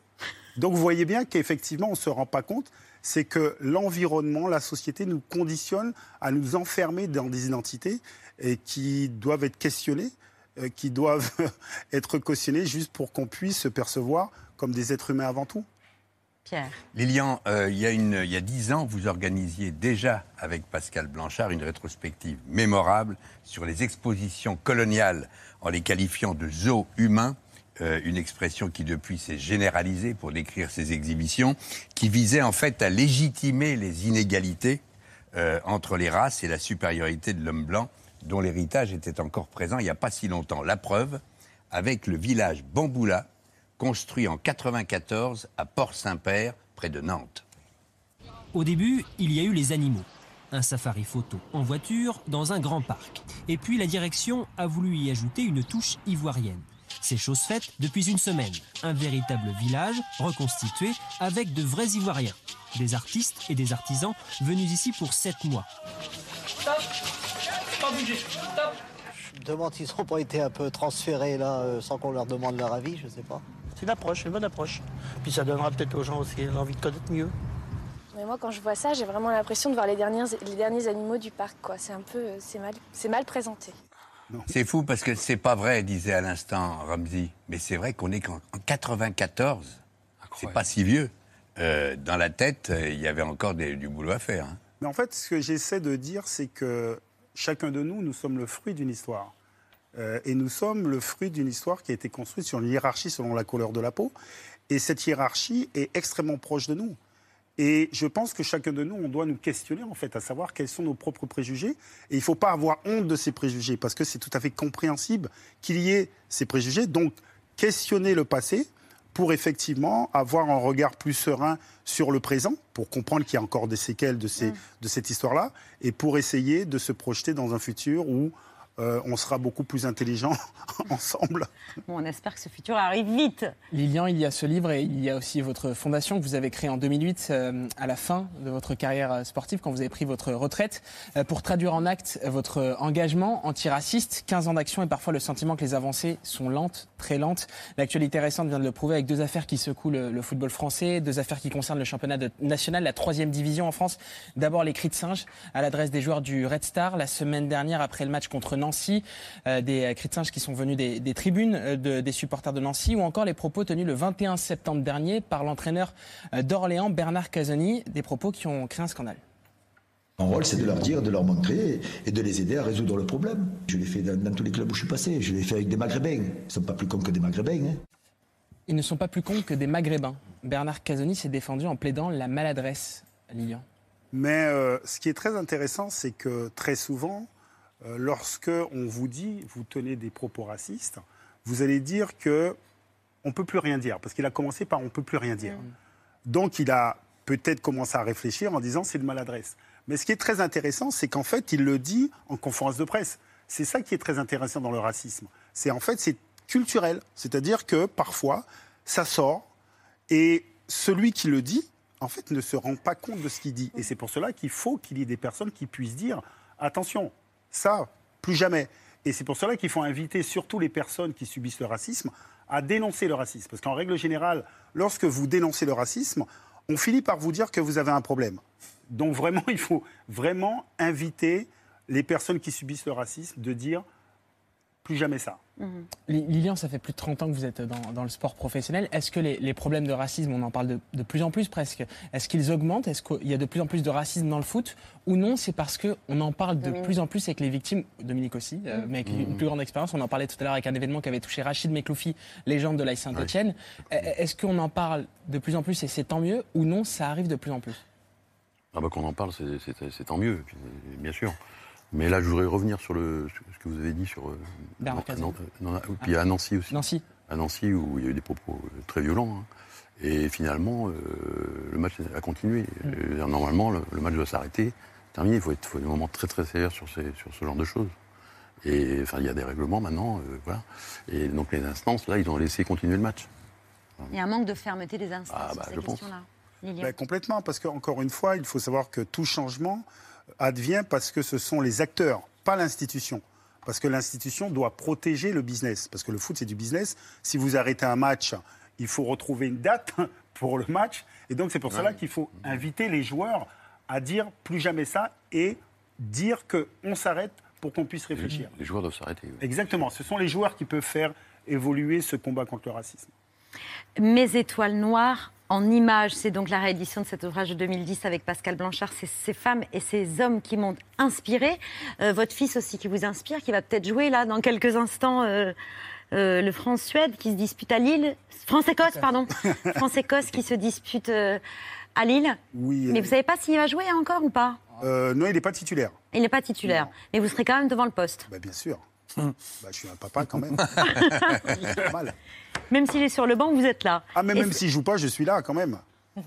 Donc vous voyez bien qu'effectivement, on ne se rend pas compte, c'est que l'environnement, la société nous conditionne à nous enfermer dans des identités et qui doivent être questionnées, euh, qui doivent être cautionnées juste pour qu'on puisse se percevoir comme des êtres humains avant tout. Lilian, euh, il y a une- il y a dix ans, vous organisiez déjà avec Pascal Blanchard une rétrospective mémorable sur les expositions coloniales en les qualifiant de zoos humains, euh, une expression qui depuis s'est généralisée pour décrire ces exhibitions, qui visait en fait à légitimer les inégalités euh, entre les races et la supériorité de l'homme blanc, dont l'héritage était encore présent il n'y a pas si longtemps. La preuve, avec le village Bamboula, construit en 94 à Port-Saint-Père, près de Nantes. Au début, il y a eu les animaux. Un safari photo en voiture dans un grand parc. Et puis la direction a voulu y ajouter une touche ivoirienne. C'est chose faite depuis une semaine. Un véritable village reconstitué avec de vrais Ivoiriens. Des artistes et des artisans venus ici pour sept mois. Stop Pas bouger Stop Je me demande s'ils n'ont pas été un peu transférés là euh, sans qu'on leur demande leur avis, je sais pas. C'est une approche, une bonne approche. Puis ça donnera peut-être aux gens aussi l'envie de connaître mieux. Mais moi, quand je vois ça, j'ai vraiment l'impression de voir les, dernières, les derniers animaux du parc. quoi. C'est un peu, euh, c'est mal, c'est mal présenté. C'est fou parce que c'est pas vrai, disait à l'instant Ramsey. Mais c'est vrai qu'on est qu'en en 94. C'est pas si vieux. Euh, dans la tête, euh, il y avait encore des- du boulot à faire. hein. Mais en fait, ce que j'essaie de dire, c'est que chacun de nous, nous sommes le fruit d'une histoire. Euh, et nous sommes le fruit d'une histoire qui a été construite sur une hiérarchie selon la couleur de la peau. Et cette hiérarchie est extrêmement proche de nous. Et je pense que chacun de nous, on doit nous questionner, en fait, à savoir quels sont nos propres préjugés. Et il ne faut pas avoir honte de ces préjugés, parce que c'est tout à fait compréhensible qu'il y ait ces préjugés. Donc, questionner le passé pour effectivement avoir un regard plus serein sur le présent, pour comprendre qu'il y a encore des séquelles de, ces, de cette histoire-là, et pour essayer de se projeter dans un futur où euh, on sera beaucoup plus intelligents ensemble. Bon, on espère que ce futur arrive vite. Lilian, il y a ce livre et il y a aussi votre fondation que vous avez créée en 2008 euh, à la fin de votre carrière euh, sportive, quand vous avez pris votre retraite, euh, pour traduire en acte votre engagement antiraciste. 15 ans d'action et parfois le sentiment que les avancées sont lentes, très lentes. L'actualité récente vient de le prouver avec deux affaires qui secouent le, le football français, deux affaires qui concernent le championnat de- national, la troisième division en France. D'abord les cris de singe à l'adresse des joueurs du Red Star la semaine dernière après le match contre Nancy, euh, des euh, cris de singe qui sont venus des, des tribunes euh, de- des supporters de Nancy ou encore les propos tenus le 21 septembre dernier par l'entraîneur euh, d'Orléans Bernard Casoni, des propos qui ont créé un scandale. Mon rôle, c'est de leur dire, de leur montrer et de les aider à résoudre le problème. Je l'ai fait dans, dans tous les clubs où je suis passé. Je l'ai fait avec des Maghrébins. Ils ne sont pas plus cons que des Maghrébins. hein. Ils ne sont pas plus cons que des Maghrébins. Bernard Casoni s'est défendu en plaidant la maladresse, Lilian. Mais euh, ce qui est très intéressant, c'est que très souvent, euh, lorsque on vous dit, vous tenez des propos racistes, vous allez dire que on peut plus rien dire, parce qu'il a commencé par on peut plus rien dire. Donc il a peut-être commencé à réfléchir en disant c'est de maladresse. Mais ce qui est très intéressant, c'est qu'en fait il le dit en conférence de presse. C'est ça qui est très intéressant dans le racisme. C'est en fait c'est culturel, c'est-à-dire que parfois ça sort et celui qui le dit, en fait, ne se rend pas compte de ce qu'il dit. Et c'est pour cela qu'il faut qu'il y ait des personnes qui puissent dire attention, ça, plus jamais. Et c'est pour cela qu'il faut inviter surtout les personnes qui subissent le racisme à dénoncer le racisme. Parce qu'en règle générale, lorsque vous dénoncez le racisme, on finit par vous dire que vous avez un problème. Donc vraiment, il faut vraiment inviter les personnes qui subissent le racisme de dire plus jamais ça. Li- Lilian, ça fait plus de 30 ans que vous êtes dans, dans le sport professionnel. Est-ce que les, les problèmes de racisme, on en parle de, de plus en plus presque, est-ce qu'ils augmentent? Est-ce qu'il y a de plus en plus de racisme dans le foot Ou non, c'est parce qu'on en parle de Dominique. plus en plus avec les victimes, Dominique aussi, euh, mais avec une plus grande expérience. On en parlait tout à l'heure avec un événement qui avait touché Rachid Mekloufi, légende de l'AS Saint-Etienne. Est-ce qu'on en parle de plus en plus et c'est tant mieux Ou non, ça arrive de plus en plus? Ah bah, qu'on en parle, c'est- tant mieux, bien sûr. Mais là, je voudrais revenir sur le, sur ce que vous avez dit sur. euh, Bernard non, Cazeneuve. non, non, puis à Nancy aussi. Nancy. À Nancy, où il y a eu des propos euh, très violents. hein. Et finalement, euh, le match a continué. Mm. Normalement, le, le match doit s'arrêter, terminé. Il faut être faut des moments très très sévères sur, ces, sur ce genre de choses. Et enfin, il y a des règlements maintenant, euh, voilà. Et donc les instances, là, ils ont laissé continuer le match. Il y a un manque de fermeté des instances Ah, sur bah, ces questions-là. Lilian. Ben, complètement, parce qu'encore une fois, il faut savoir que tout changement advient parce que ce sont les acteurs, pas l'institution. Parce que l'institution doit protéger le business. Parce que le foot, c'est du business. Si vous arrêtez un match, il faut retrouver une date pour le match. Et donc, c'est pour cela qu'il faut inviter les joueurs à dire plus jamais ça et dire qu'on s'arrête pour qu'on puisse réfléchir. Les joueurs doivent s'arrêter. oui. Exactement. Ce sont les joueurs qui peuvent faire évoluer ce combat contre le racisme. Mes étoiles noires en images, c'est donc la réédition de cet ouvrage de 2010 avec Pascal Blanchard. C'est ces femmes et ces hommes qui m'ont inspiré. Euh, votre fils aussi qui vous inspire, qui va peut-être jouer là dans quelques instants euh, euh, le France-Suède qui se dispute à Lille. France-Écosse, pardon. France-Écosse qui se dispute à Lille. Oui. Mais vous savez pas s'il va jouer encore ou pas? Non, il n'est pas titulaire. Il n'est pas titulaire. Mais vous serez quand même devant le poste. Ben, bien sûr. Bah, je suis un papa quand même. Normal. Même s'il est sur le banc, vous êtes là. Ah, mais Et même s'il joue pas, je suis là quand même.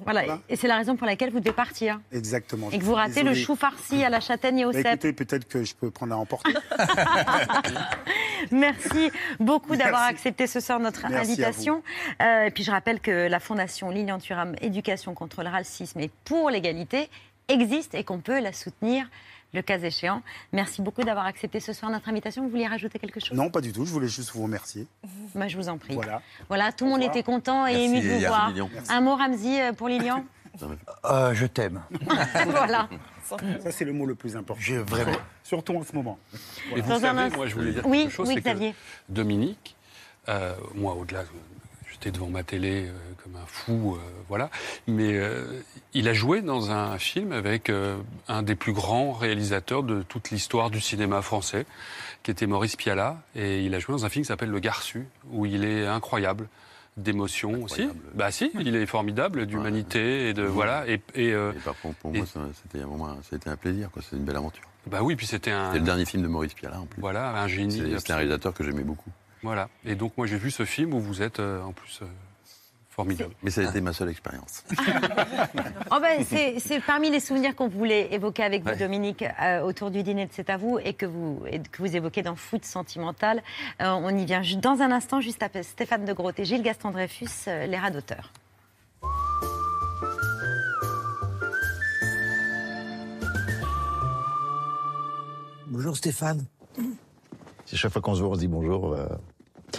Voilà. Et c'est la raison pour laquelle vous devez partir. Exactement. Et que vous ratez le chou farci à la châtaigne et au Bah, cèpe. écoutez, peut-être que je peux prendre à emporter. Merci beaucoup d'avoir accepté ce soir notre Merci invitation. Euh, et puis je rappelle que la fondation Lilian Thuram Éducation contre le racisme et pour l'égalité existe et qu'on peut la soutenir le cas échéant. Merci beaucoup d'avoir accepté ce soir notre invitation. Vous vouliez rajouter quelque chose? Non, pas du tout. Je voulais juste vous remercier. Bah, Je vous en prie. Voilà. Voilà, tout le monde était content et ému de vous voir. Un mot, Ramzi, euh, pour Lilian? Euh, je t'aime. Voilà. Ça, c'est le mot le plus important. J'ai vraiment. Surtout en ce moment. Et vous Dans un savez, instant- moi, je voulais dire Oui, quelque chose, oui, c'est que Xavier. Dominique, euh, moi, au-delà, j'étais devant ma télé euh, comme un fou, euh, voilà, mais euh, il a joué dans un film avec un des plus grands réalisateurs de toute l'histoire du cinéma français, qui était Maurice Pialat, et il a joué dans un film qui s'appelle Le Garçu, où il est incroyable d'émotion aussi. Bah si, il est formidable, d'humanité et de voilà et, et, euh, Et par contre, pour et- moi, c'était c'était un plaisir, quoi. C'était une belle aventure. bah oui, puis c'était un C'était le dernier film de Maurice Pialat, en plus. voilà un génie. C'est- un réalisateur que j'aimais beaucoup. Voilà. Et donc moi j'ai vu ce film où vous êtes euh, en plus euh, Formidable. Mais ça a été ma seule expérience. Oh ben, c'est c'est parmi les souvenirs qu'on voulait évoquer avec vous, Ouais. Dominique, euh, autour du dîner de C'est à vous et que vous, et que vous évoquez dans Foot Sentimental. Euh, on y vient dans un instant, juste après Stéphane de Groot et Gilles Gaston Dreyfus, euh, les rats d'auteur. Bonjour Stéphane. C'est chaque fois qu'on se voit, on se dit bonjour. euh,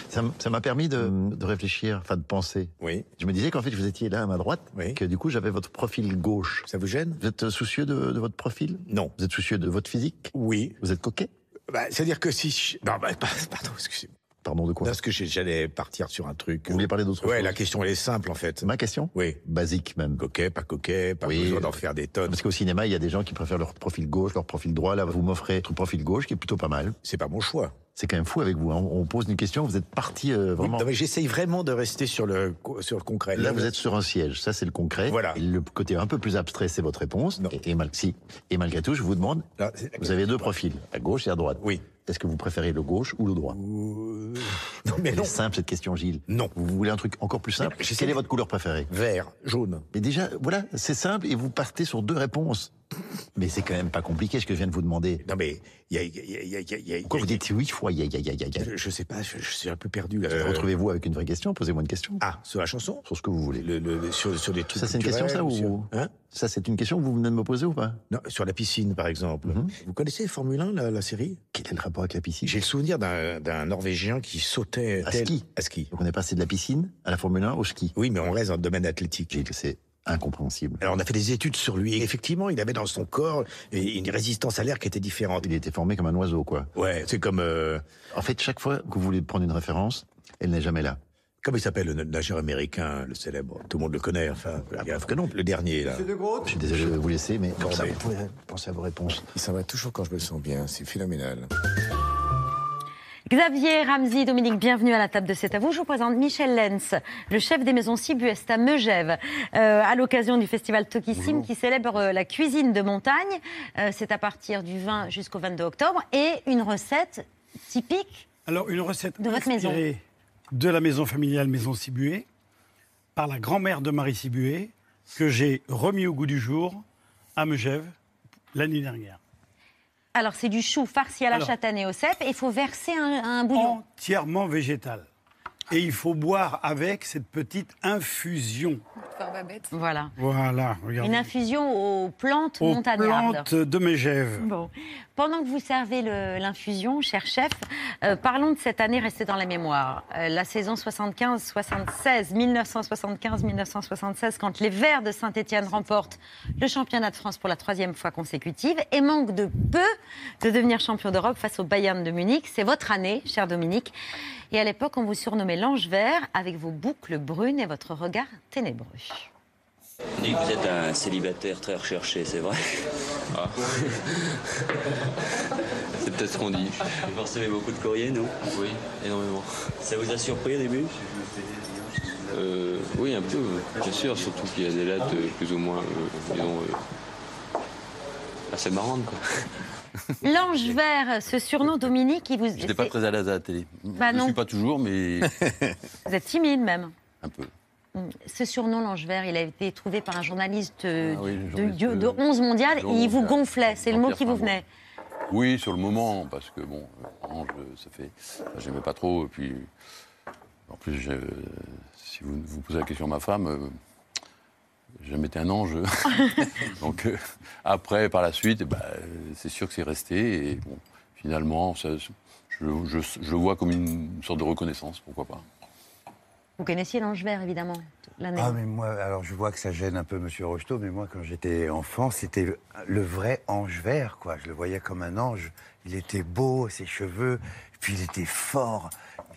Ça m'a permis de, de réfléchir, enfin de penser. Oui. Je me disais qu'en fait, vous étiez là à ma droite, que du coup, j'avais votre profil gauche. Ça vous gêne? Vous êtes soucieux de, de votre profil? Non. Vous êtes soucieux de votre physique? Oui. Vous êtes coquet? Bah, C'est-à-dire que si... je- Non, bah, pardon, excusez-moi. Pardon de quoi? Parce que j'allais partir sur un truc. Vous vouliez parler d'autre Ouais, chose? la question elle est simple en fait. Ma question? Oui. Basique même. Coquet, pas coquet, pas Oui. besoin d'en faire des tonnes. Parce qu'au cinéma, il y a des gens qui préfèrent leur profil gauche, leur profil droit. Là, vous m'offrez votre profil gauche, qui est plutôt pas mal. C'est pas mon choix. C'est quand même fou avec vous. hein. On pose une question, vous êtes parti euh, Oui, vraiment. non, mais J'essaye vraiment de rester sur le, sur le concret. Là, vous êtes sur un siège. Ça, c'est le concret. Voilà. Et le côté un peu plus abstrait, c'est votre réponse. Et, et, mal- si. et malgré tout, je vous demande, Là, vous avez deux profils, à gauche et à droite. Oui. Est-ce que vous préférez le gauche ou le droit Non, mais non. est simple cette question, Gilles. Non. Vous voulez un truc encore plus simple Quelle est votre couleur préférée Vert, jaune. Mais déjà, voilà, c'est simple et vous partez sur deux réponses. Mais c'est quand même pas compliqué ce que je viens de vous demander. Non mais il y a, il y a- il y a- y a- y a- Pourquoi vous dites huit fois Je, je sais pas, je, je suis un peu perdu. Euh, Retrouvez-vous avec une vraie question, posez-moi une question. Ah, sur la chanson Sur ce que vous voulez. le, le- le- sur, sur des trucs Ça, c'est une question, ça ou sur- Hein Ça, c'est une question que vous venez de me poser ou pas Non, sur la piscine, par exemple. Mhm. Vous connaissez Formule 1, la, la série Quel est le rapport avec la piscine J'ai le souvenir d'un Norvégien qui sautait... À tel- ski. À ski. Donc on est passé de la piscine à la Formule 1 au ski. Oui, mais on reste dans le domaine athlétique. C'est incompréhensible. Alors on a fait des études sur lui. Et effectivement, il avait dans son corps une résistance à l'air qui était différente. Il était formé comme un oiseau, quoi. Ouais, c'est comme... euh, En fait, chaque fois que vous voulez prendre une référence, elle n'est jamais là. Comment il s'appelle le nageur américain, le célèbre? Tout le monde le connaît, enfin, grave que non, le dernier, là. Je suis désolé de vous laisser, mais comme ça, mais- vous pouvez penser à vos réponses. Il s'en va toujours quand je me sens bien, c'est phénoménal. Xavier, Ramzi, Dominique, bienvenue à la table de C'est à vous. Je vous présente Michel Lenz, le chef des maisons Sibuest à Megève, euh, à l'occasion du festival Tokissim qui célèbre euh, la cuisine de montagne. Euh, C'est à partir du 20 jusqu'au 22 octobre et une recette typique. Alors, une recette De votre maison. De la maison familiale Maison Sibué, par la grand-mère de Marie Sibué, que j'ai remis au goût du jour à Megève l'année dernière. Alors, c'est du chou farci à la Alors. châtaigne et au cèpe et il faut verser un, un bouillon. Entièrement végétal. Et il faut boire avec cette petite infusion. Voilà. Voilà, regardez. Une infusion aux plantes Aux montagnardes. plantes de Megève. Bon. Pendant que vous servez l'infusion, cher chef, euh, parlons de cette année restée dans la mémoire. Euh, la saison 75-76, 1975-1976, quand les Verts de Saint-Étienne remportent le championnat de France pour la troisième fois consécutive et manquent de peu de devenir champion d'Europe face au Bayern de Munich. C'est votre année, cher Dominique. Et à l'époque, on vous surnommait l'ange vert avec vos boucles brunes et votre regard ténébreux. Nick, vous êtes un célibataire très recherché, c'est vrai Ah. C'est peut-être ce qu'on dit. Vous recevez beaucoup de courriers, non? Oui, énormément. Ça vous a surpris au début? Euh, oui, un peu, bien sûr, surtout qu'il y a des lettres euh, plus ou moins, euh, disons, euh, assez marrantes, quoi. L'ange vert, ce surnom, Dominique, il vous... Je n'étais pas très à l'aise à la télé. Bah je ne suis pas toujours, mais Vous êtes timide même. un peu. Ce surnom, l'ange vert, il a été trouvé par un journaliste euh, Ah oui, de, journaliste, de, de euh, 11 mondial et il vous gonflait. C'est le mot qui vous venait. Oui, sur le moment, parce que bon, Ange, ça fait. enfin, J'aimais pas trop, et puis. En plus, je- si vous vous posez la question à ma femme, euh, j'ai jamais été un ange. Donc, euh, après, par la suite, euh, c'est sûr que c'est resté, et bon, finalement, ça- je, je- je le vois comme une sorte de reconnaissance, pourquoi pas. Vous connaissiez l'ange vert, évidemment, l'année. Ah, mais moi, alors je vois que ça gêne un peu Monsieur Rocheteau, mais moi, quand j'étais enfant, c'était le, le vrai ange vert, quoi. Je le voyais comme un ange. Il était beau, ses cheveux, puis il était fort,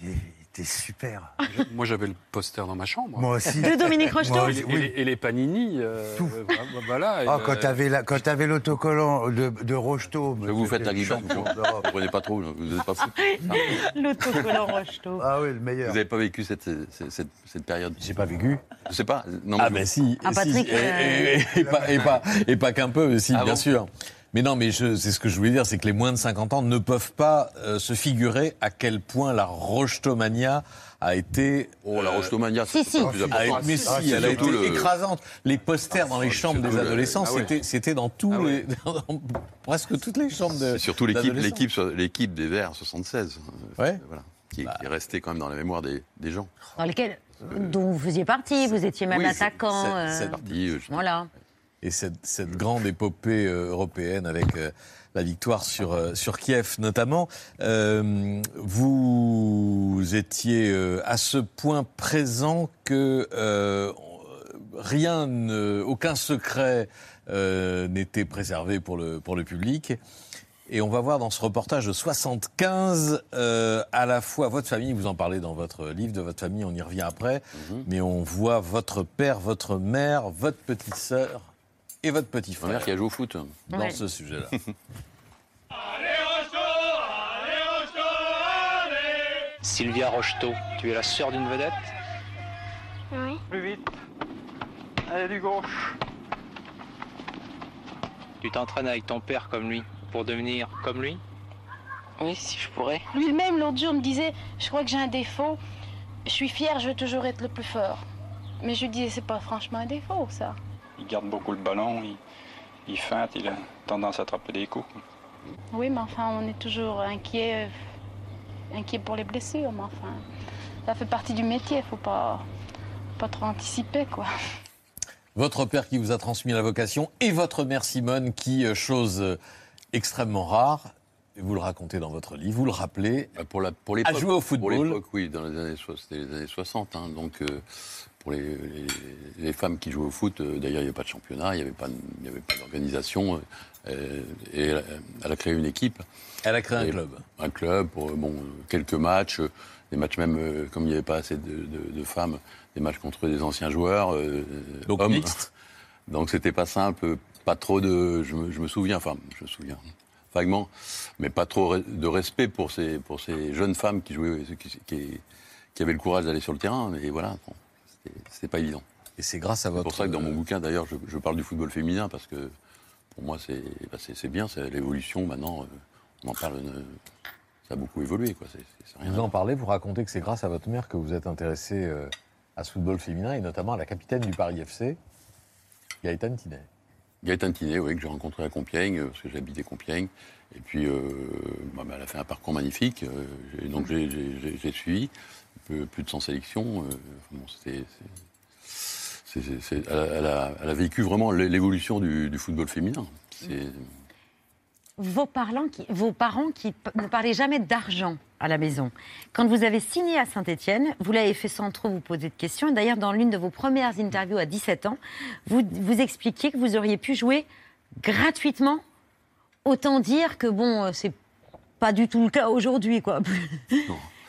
il était super. Moi, j'avais le poster dans ma chambre. Moi aussi. De Dominique Rocheteau Moi Et, oui. les- et les panini, euh, euh, voilà. et, Oh, quand euh, quand t'avais l'autocollant de, de Rocheteau. Je vous faites la guibade, vous ne comprenez pas trop, vous n'êtes pas fou. L'autocollant Rocheteau. Ah oui, le meilleur. Vous n'avez pas vécu cette, cette, cette, cette période? J'ai pas vécu. Je sais pas. Non, Ah mais ben je- si, Ah, si, Patrick, et, euh, et- et pas, et, pas, et pas qu'un peu, si, Ah bien bon sûr. Mais non, mais c'est ce que je voulais dire, c'est que les moins de 50 ans ne peuvent pas euh, se figurer à quel point la rochetomania a été. Oh, la rochetomania, Si, c'est si. pas plus Ah, important. mais si, Ah, c'est elle a été le- écrasante. Les posters dans les chambres des le- adolescents, Ah ouais. c'était, c'était dans tous Ah ouais. les, dans presque toutes les chambres de. C'est surtout l'équipe, d'adolescents. l'équipe, l'équipe des Verts 76. euh, Ouais. Voilà, qui, qui est restée quand même dans la mémoire des, des gens. Dans lesquels dont vous faisiez partie, vous étiez même Oui, attaquant. c'est- euh, parti, euh, je- Voilà. Et cette, cette grande épopée euh, européenne avec euh, la victoire sur, euh, sur Kiev notamment, euh, vous étiez à ce point présent que euh, rien, ne- aucun secret euh, n'était préservé pour le, pour le public. Et on va voir dans ce reportage de 75 euh, à la fois votre famille, vous en parlez dans votre livre de votre famille, on y revient après, mais on voit votre père, votre mère, votre petite sœur et votre petit Ma frère mère qui a joué au foot. dans Ouais. ce sujet-là. Sylvia Rocheteau, tu es la sœur d'une vedette Oui. Plus vite. Allez, du gauche. Tu t'entraînes avec ton père comme lui, pour devenir comme lui Oui, si je pourrais. Lui-même, l'autre jour, me disait Je crois que j'ai un défaut. Je suis fier, je veux toujours être le plus fort. Mais je lui disais C'est pas franchement un défaut, ça. Il garde beaucoup le ballon, il, il feinte, il a tendance à attraper des coups. Oui, mais enfin, on est toujours inquiet, euh, inquiet pour les blessures. Mais enfin, ça fait partie du métier, faut pas, pas trop anticiper, quoi. Votre père qui vous a transmis la vocation et votre mère Simone qui, euh, chose euh, extrêmement rare, vous le racontez dans votre livre, vous le rappelez, Bah, Pour, la, pour a joué au Pour football. l'époque, oui, dans les années, c'était les années 60. hein, donc, euh, pour les, les- les femmes qui jouaient au foot, euh, d'ailleurs, il n'y avait pas de championnat, il n'y avait pas, y avait pas d'organisation. euh, et elle, elle a créé une équipe. Elle a créé un Et- club. Un club pour euh, bon, euh, quelques matchs, euh, des matchs même, euh, comme il n'y avait pas assez de, de- de femmes, des matchs contre des anciens joueurs, euh, Donc hommes. mixte. Donc c'était pas simple, pas trop de. Je me, je me souviens, enfin, je me souviens vaguement, mais pas trop de respect pour ces, pour ces jeunes femmes qui jouaient, qui, qui- qui avaient le courage d'aller sur le terrain. Mais voilà, bon, c'était pas évident. Et c'est grâce à C'est votre. pour ça que dans mon bouquin, d'ailleurs, je, je parle du football féminin parce que pour moi, c'est bah, c'est- c'est bien, c'est l'évolution. Maintenant, euh, on en parle. euh, ça a beaucoup évolué, quoi. C'est- c'est- c'est rien Vous en parlez, vous racontez que c'est grâce à votre mère que vous êtes intéressé euh, à ce football féminin et notamment à la capitaine du Paris FC, Gaëtane Tinet. Gaëtan Tinet, oui, que j'ai rencontré à Compiègne, euh, parce que j'habitais Compiègne. Et puis, euh, bah, bah, elle a fait un parcours magnifique. euh, donc, j'ai suivi. Plus de 100 sélections. bon, c'était- elle, a, elle a- elle a vécu vraiment l'é- l'évolution du, du football féminin. Vos parents qui, vos parents qui p- ne parlaient jamais d'argent à la maison. Quand vous avez signé à Saint-Étienne, vous l'avez fait sans trop vous poser de questions. D'ailleurs, dans l'une de vos premières interviews à 17 ans, vous, vous expliquiez que vous auriez pu jouer gratuitement. Autant dire que bon, euh, c'est pas du tout le cas aujourd'hui, quoi.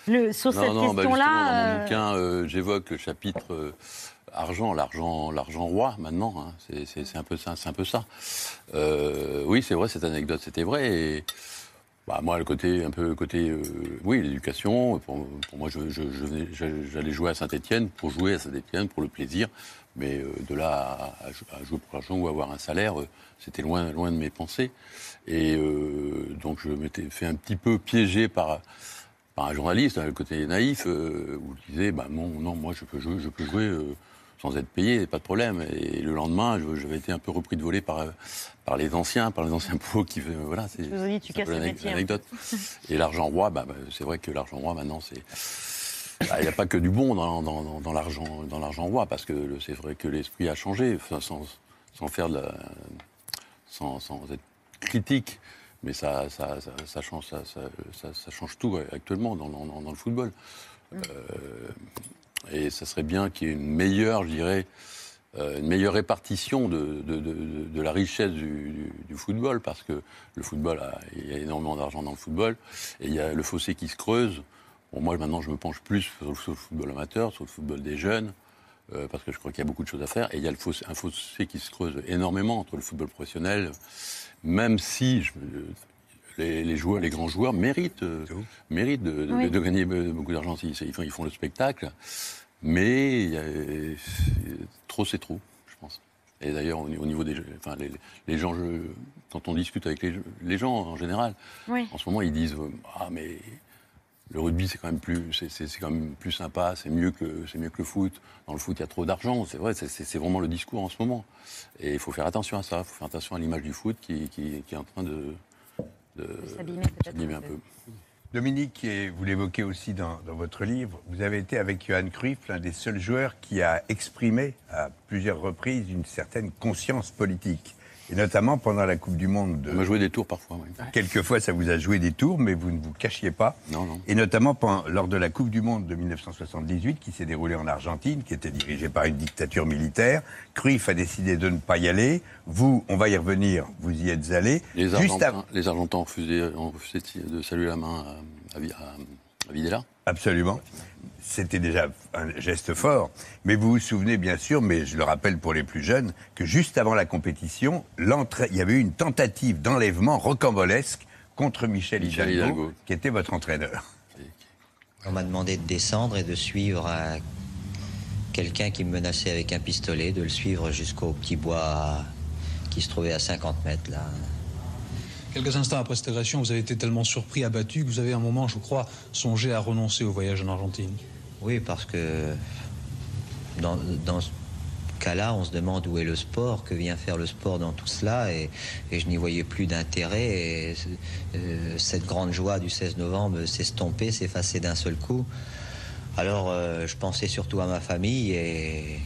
Le, sur cette bah, question-là. dans mon euh, bouquin, euh, j'évoque le chapitre euh, argent, l'argent, l'argent roi maintenant. hein. C'est- c'est c'est un peu ça. C'est un peu ça. Euh, oui, c'est vrai, cette anecdote, c'était vrai. Et, bah, moi, le côté un peu côté, euh, oui, l'éducation. Pour, pour moi, je- je- je venais- je- j'allais jouer à Saint-Étienne pour jouer à Saint-Étienne pour le plaisir. Mais euh, de là à, à jou- à jouer pour l'argent ou avoir un salaire, c'était loin, loin de mes pensées. Et donc, je m'étais fait un petit peu piéger par par un journaliste, hein, le côté naïf, euh, où il disait bah non, non, moi je peux jouer, je peux jouer euh, sans être payé, pas de problème. Et le lendemain, j'avais été un peu repris de voler par, par les anciens, par les anciens pros qui euh, voilà, c'est Je vous tu casses hein. l'anecdote. Et l'argent roi, bah, bah, c'est vrai que l'argent roi maintenant c'est bah, il n'y a pas que du bon dans, dans- dans- l'argent dans l'argent roi, parce que c'est vrai que l'esprit a changé, enfin, sans, sans faire de la, sans, sans être critique, mais ça, ça, ça, ça change, ça, change tout actuellement dans, dans- dans le football. Euh, et ça serait bien qu'il y ait une meilleure, je dirais, euh, une meilleure répartition de, de- de- de- de la richesse du, du- du football, parce que le football, a- il y a énormément d'argent dans le football, et il y a le fossé qui se creuse. Bon, moi, maintenant, je me penche plus sur le, sur le football amateur, sur le football des jeunes, euh, parce que je crois qu'il y a beaucoup de choses à faire. Et il y a le fossé, un fossé qui se creuse énormément entre le football professionnel, même si je- les, les joueurs, les grands joueurs méritent, euh, méritent de, de- Oui. de gagner beaucoup d'argent s'ils ils font, ils font le spectacle. Mais y a- trop, c'est trop, je pense. Et d'ailleurs, au, au niveau des, enfin, les, les gens, je- quand on discute avec les, les gens en général, Oui. en ce moment, ils disent euh, ah mais le rugby c'est quand même plus, c'est, c'est- c'est quand même plus sympa, c'est mieux que c'est mieux que le foot. Dans le foot, il y a trop d'argent. C'est vrai, c'est, c'est- c'est vraiment le discours en ce moment. Et il faut faire attention à ça. Il faut faire attention à l'image du foot qui, qui- qui est en train de, de, s'abîmer un peu. Dominique, et vous l'évoquez aussi dans, dans votre livre, vous avez été avec Johan Cruyff l'un des seuls joueurs qui a exprimé à plusieurs reprises une certaine conscience politique. Et notamment pendant la Coupe du Monde. De... On m'a joué des tours parfois. oui. Quelquefois, ça vous a joué des tours, mais vous ne vous cachiez pas. Non, non. Et notamment pendant- lors de la Coupe du Monde de 1978, qui s'est déroulée en Argentine, qui était dirigée par une dictature militaire. Cruyff a décidé de ne pas y aller. Vous, on va y revenir, vous y êtes allé. Les Juste Argentins, les Argentins ont refusé, ont refusé de saluer la main à, à, Vi- à- à Videla. Absolument. C'était déjà un geste fort. Mais vous vous souvenez bien sûr, mais je le rappelle pour les plus jeunes, que juste avant la compétition, il y avait eu une tentative d'enlèvement rocambolesque contre Michel, Michel Hidalgo, Hidalgo. qui était votre entraîneur. On m'a demandé de descendre et de suivre quelqu'un qui me menaçait avec un pistolet, de le suivre jusqu'au petit bois qui se trouvait à 50 mètres là. Quelques instants après cette agression, vous avez été tellement surpris, abattu, que vous avez un moment, je crois, songé à renoncer au voyage en Argentine. Oui, parce que dans, ce cas-là, on se demande où est le sport, que vient faire le sport dans tout cela, et, je n'y voyais plus d'intérêt. Euh, cette grande joie du 16 novembre s'est estompée, s'est effacée d'un seul coup. Alors, euh, je pensais surtout à ma famille, et,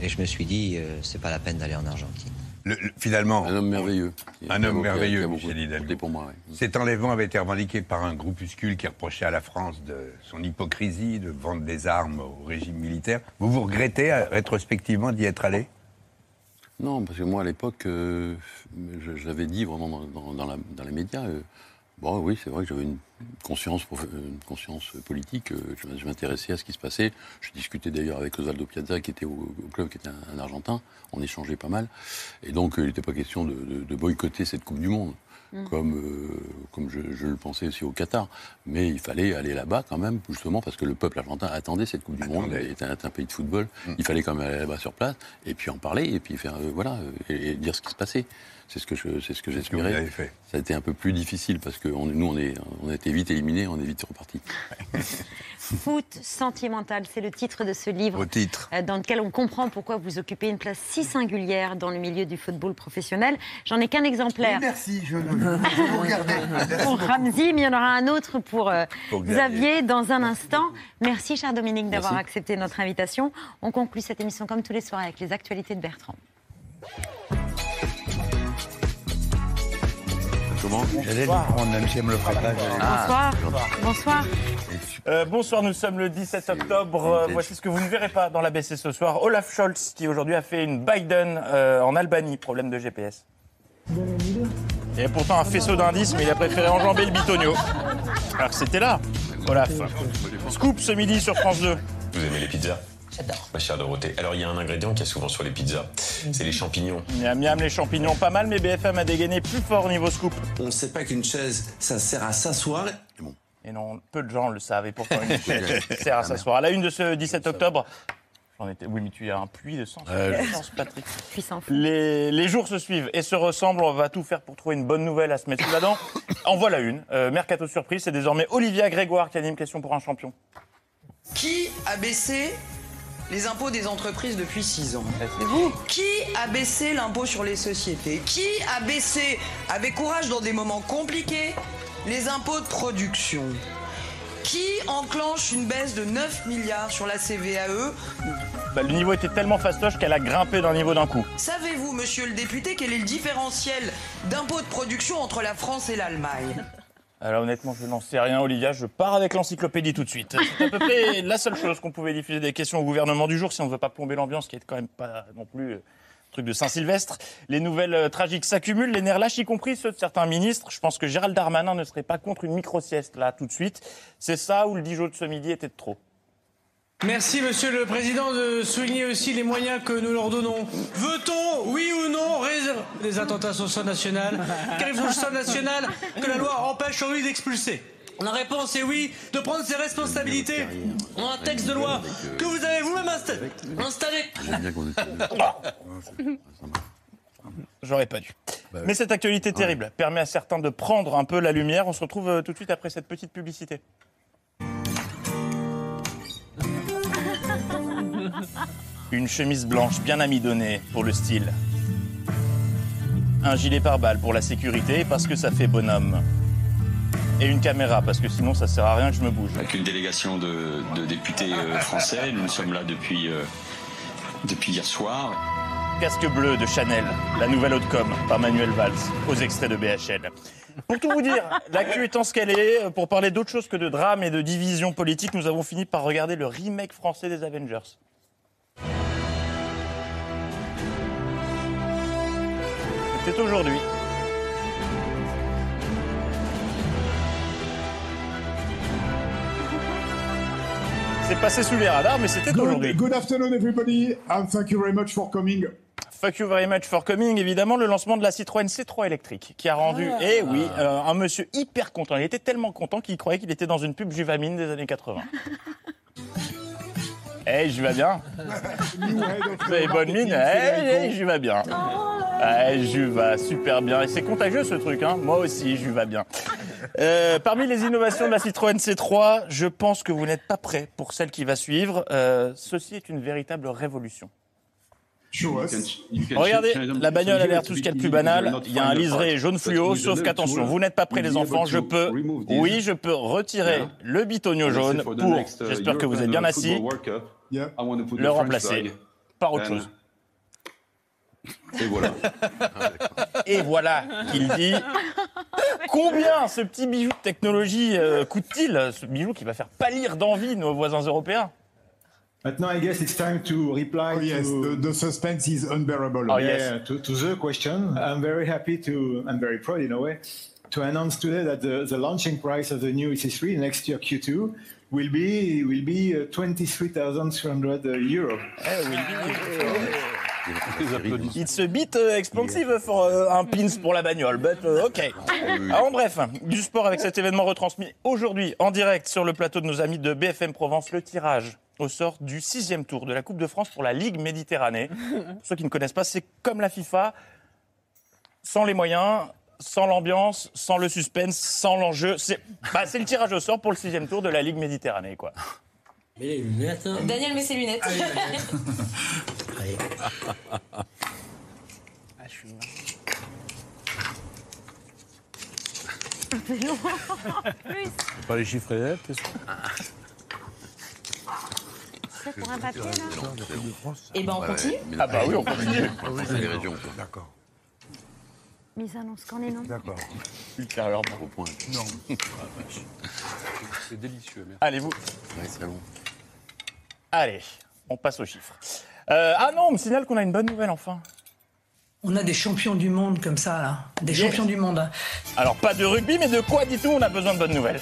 et je me suis dit, euh, c'est pas la peine d'aller en Argentine. Le- le- finalement. Un homme merveilleux. Un homme merveilleux, Michel pour moi. ouais. Cet enlèvement avait été revendiqué par un groupuscule qui reprochait à la France de son hypocrisie de vendre des armes au régime militaire. Vous vous regrettez euh, rétrospectivement d'y être allé? Non, parce que moi, à l'époque, euh, je, je l'avais dit vraiment dans, dans- dans la- dans les médias. euh, bon, oui, c'est vrai que j'avais une conscience, une conscience politique. euh, je, m'intéressais à ce qui se passait. Je discutais d'ailleurs avec Osvaldo Piazza, qui était au, club, qui était un, Argentin. On échangeait pas mal. Et donc, euh, il n'était pas question de boycotter cette Coupe du Monde. Mm. Comme, euh, comme je, je le pensais aussi au Qatar. Mais il fallait aller là-bas quand même, justement, parce que le peuple argentin attendait cette Coupe du Monde. Il était un, un pays de football. Il fallait quand même aller là-bas sur place, et puis en parler, et puis faire, euh, voilà, et, et dire ce qui se passait. C'est ce que je, c'est ce que j'espérais. Ça a été un peu plus difficile parce que on- nous, on, est, on a été vite éliminés, on est vite repartis. Foot sentimental, c'est le titre de ce livre. Au titre. euh, Dans lequel on comprend pourquoi vous occupez une place si singulière dans le milieu du football professionnel. J'en ai qu'un exemplaire. Merci, je, je vous regardais. Pour. Ramzi, mais il y en aura un autre pour, euh, Pour Xavier. Dans un instant. Merci, cher Dominique, d'avoir accepté notre invitation. On conclut cette émission comme tous les soirs avec les actualités de Bertrand. Comment J'allais le prendre, même si elle me le ferait pas. Bonsoir. Bonsoir. Euh, bonsoir, nous sommes le 17 octobre. Euh, voici ce que vous ne verrez pas dans l'ABC ce soir. Olaf Scholz, qui aujourd'hui a fait une Biden euh, en Albanie, problème de GPS. Il y avait pourtant un faisceau d'indices, mais il a préféré enjamber le bitonio. Alors que c'était là, Olaf. Scoop ce midi sur France 2. Vous aimez les pizzas? J'adore. Ma chère Dorothée. Alors, il y a un ingrédient qui est souvent sur les pizzas. C'est les champignons. Miam miam les champignons, pas mal, mais BFM a dégainé plus fort au niveau scoop. On ne sait pas qu'une chaise, ça sert à s'asseoir. Et non, peu de gens le savent, et pourtant une chaise sert à s'asseoir? À la une de ce 17 octobre, j'en étais... Oui, mais tu as un puits de sang. Ouais. Sens, Patrick. Puissant. Les, les jours se suivent et se ressemblent. On va tout faire pour trouver une bonne nouvelle à se mettre sous la dent. En voilà une. Euh, Mercato surprise, c'est désormais Olivia Grégoire qui anime Question pour un champion. Qui a baissé les impôts des entreprises depuis 6 ans vous. Qui a baissé l'impôt sur les sociétés Qui a baissé, avec courage dans des moments compliqués, les impôts de production Qui enclenche une baisse de 9 milliards sur la CVAE Bah, le niveau était tellement fastoche qu'elle a grimpé d'un niveau d'un coup. Savez-vous, monsieur le député, quel est le différentiel d'impôt de production entre la France et l'Allemagne? Alors honnêtement, je n'en sais rien, Olivia. Je pars avec l'encyclopédie tout de suite. C'est à peu près la seule chose qu'on pouvait diffuser des questions au gouvernement du jour si on ne veut pas plomber l'ambiance, qui est quand même pas non plus euh, truc de Saint-Sylvestre. Les nouvelles euh, tragiques s'accumulent, les nerfs lâchent, y compris ceux de certains ministres. Je pense que Gérald Darmanin ne serait pas contre une micro-sieste là tout de suite. C'est ça où le Dijon de ce midi était de trop. Merci, Monsieur le Président, de souligner aussi les moyens que nous leur donnons. Veut-on, oui ou non, réserver des attentats sur le sol national? Qu'arrive sur le sol national que la loi empêche aujourd'hui d'expulser? La réponse est oui, de prendre ses responsabilités. En un texte de loi que vous avez vous-même insta- installé. J'aime bien qu'on ait J'aurais pas dû. Bah Mais cette actualité terrible permet à certains de prendre un peu la lumière. On se retrouve euh, tout de suite après cette petite publicité. Une chemise blanche bien amidonnée pour le style. Un gilet pare-balles pour la sécurité parce que ça fait bonhomme. Et une caméra parce que sinon ça sert à rien que je me bouge. Avec une délégation de, de députés euh, français, nous sommes là depuis, euh, depuis hier soir. Casque bleu de Chanel, la nouvelle haute com par Manuel Valls, aux extraits de BHL. Pour tout vous dire, l'actu étant ce qu'elle est, euh, pour parler d'autre chose que de drame et de division politique, nous avons fini par regarder le remake français des Avengers. C'était aujourd'hui. C'est passé sous les radars, mais c'était aujourd'hui. Good, afternoon, everybody, and thank you very much for coming. Fuck you very much for coming. Évidemment, le lancement de la Citroën C3 électrique qui a rendu, Ah. eh oui, euh, un monsieur hyper content. Il était tellement content qu'il croyait qu'il était dans une pub Juvamine des années 80. Eh, je vais bien. Vous avez bonne mine eh, je vais bien. Eh, je vais super bien. Et c'est contagieux ce truc, hein. Moi aussi, je vais bien. Euh, parmi les innovations de la Citroën C3, je pense que vous n'êtes pas prêts pour celle qui va suivre. Euh, ceci est une véritable révolution. Regardez, la bagnole a l'air tout ce qu'il y a de plus banal. Il y a un liseré jaune fluo, sauf qu'attention, vous n'êtes pas prêts les enfants, je peux, oui, je peux retirer le bitonio jaune pour, j'espère que vous êtes bien assis, le remplacer par autre chose. Et voilà. Et voilà qu'il dit combien ce petit bijou de technologie euh, coûte-t-il Ce bijou qui va faire pâlir d'envie nos voisins européens? Maintenant, I guess it's time to reply oh, yes, to- the, the suspense is unbearable. Oh, yeah, yes. yeah, to, to the question, I'm very happy to, I'm very proud in a way, to announce today that the, the launching price of the new EC3 next year Q2 will be will be uh, 23,300 euro. It's a bit uh, expensive for uh, un pins pour la bagnole, but uh, ok. Alors, en bref, du sport avec cet événement retransmis aujourd'hui en direct sur le plateau de nos amis de BFM Provence, le tirage au sort du sixième tour de la Coupe de France pour la Ligue Méditerranée. Pour ceux qui ne connaissent pas, c'est comme la FIFA, sans les moyens, sans l'ambiance, sans le suspense, sans l'enjeu. C'est bah, le tirage au sort pour le sixième tour de la Ligue Méditerranée, quoi. Mais les lunettes. hein. Daniel met ses lunettes. Pas les chiffres et lettres, C'est pour un papier, là Eh ben, on continue Ah bah oui, on continue. C'est les régions. D'accord. Mise annonce qu'en est non D'accord. Ultérieurement. Au point. Non. C'est délicieux, merci. Allez, vous. Ouais, c'est bon. Allez, on passe aux chiffres. Euh, ah non, on me signale qu'on a une bonne nouvelle enfin. On a des champions du monde comme ça, là. Des Yes. champions du monde. Alors pas de rugby, mais de quoi dit-on? On a besoin de bonnes nouvelles.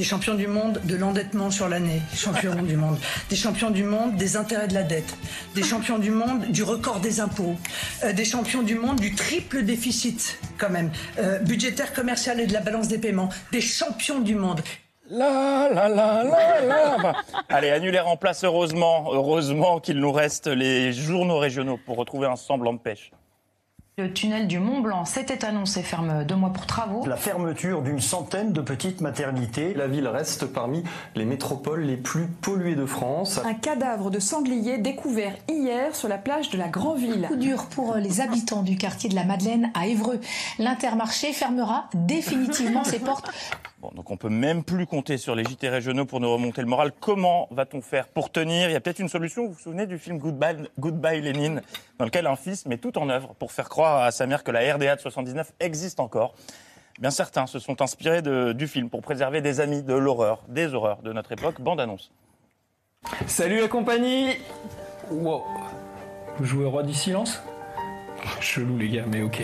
Des champions du monde de l'endettement sur l'année. Champions du monde. Des champions du monde des intérêts de la dette. Des champions du monde du record des impôts. Euh, des champions du monde du triple déficit, quand même. Euh, budgétaire, commercial et de la balance des paiements. Des champions du monde. La la la la la. Allez, annulaire en place, heureusement. Heureusement qu'il nous reste les journaux régionaux pour retrouver un semblant de pêche. Le tunnel du Mont Blanc s'était annoncé ferme deux mois pour travaux. La fermeture d'une centaine de petites maternités. La ville reste parmi les métropoles les plus polluées de France. Un cadavre de sanglier découvert hier sur la plage de la Grandville. Coup dur pour les habitants du quartier de la Madeleine à Évreux. L'intermarché fermera définitivement ses portes. Bon, donc on peut même plus compter sur les JT régionaux pour nous remonter le moral. Comment va-t-on faire pour tenir? Il y a peut-être une solution. Vous vous souvenez du film Goodbye, Goodbye Lénine, dans lequel un fils met tout en œuvre pour faire croire à sa mère que la RDA de 79 existe encore. Bien certains se sont inspirés de- du film pour préserver des amis de l'horreur, des horreurs de notre époque. Bande annonce. Salut la compagnie Wow. Vous jouez au roi du silence? Chelou les gars, mais ok.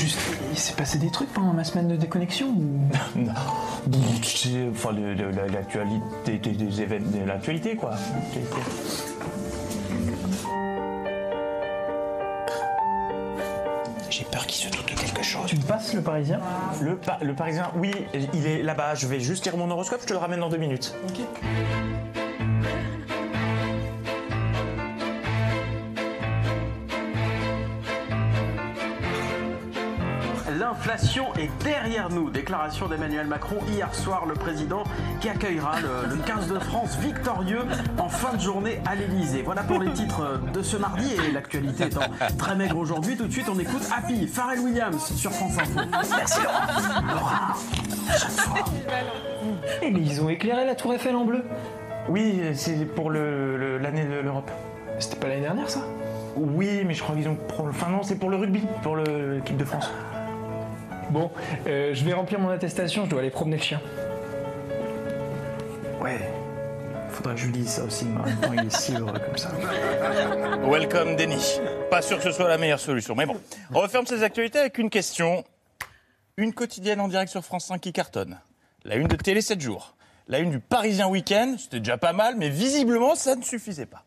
Juste, il s'est passé des trucs pendant ma semaine de déconnexion ou... Non, tu sais, enfin, l'actualité, des, des événements, de l'actualité quoi. J'ai peur qu'il se doute de quelque chose. Tu me passes le Parisien? Le, Pa- le Parisien, oui, il est là-bas. Je vais juste lire mon horoscope, je te le ramène dans deux minutes. Ok. L'inflation est derrière nous. Déclaration d'Emmanuel Macron hier soir, le président qui accueillera le, le 15 de France victorieux en fin de journée à l'Elysée. Voilà pour les titres de ce mardi et l'actualité étant très maigre aujourd'hui. Tout de suite, on écoute Happy, Pharrell Williams sur France Info. Merci chaque fois. Eh, mais ils ont éclairé la Tour Eiffel en bleu. Oui, c'est pour le- le- l'année de l'Europe. C'était pas l'année dernière ça? Oui, mais je crois qu'ils ont. Enfin, non, c'est pour le rugby, pour l'équipe de France. Bon, euh, je vais remplir mon attestation, je dois aller promener le chien. Ouais. Faudrait que je lui dise ça aussi, maintenant il est si heureux comme ça. Welcome, Denis. Pas sûr que ce soit la meilleure solution, mais bon. On referme ces actualités avec une question. Une quotidienne en direct sur France 5 qui cartonne. La une de Télé 7 jours. La une du Parisien Week-end, c'était déjà pas mal, mais visiblement ça ne suffisait pas.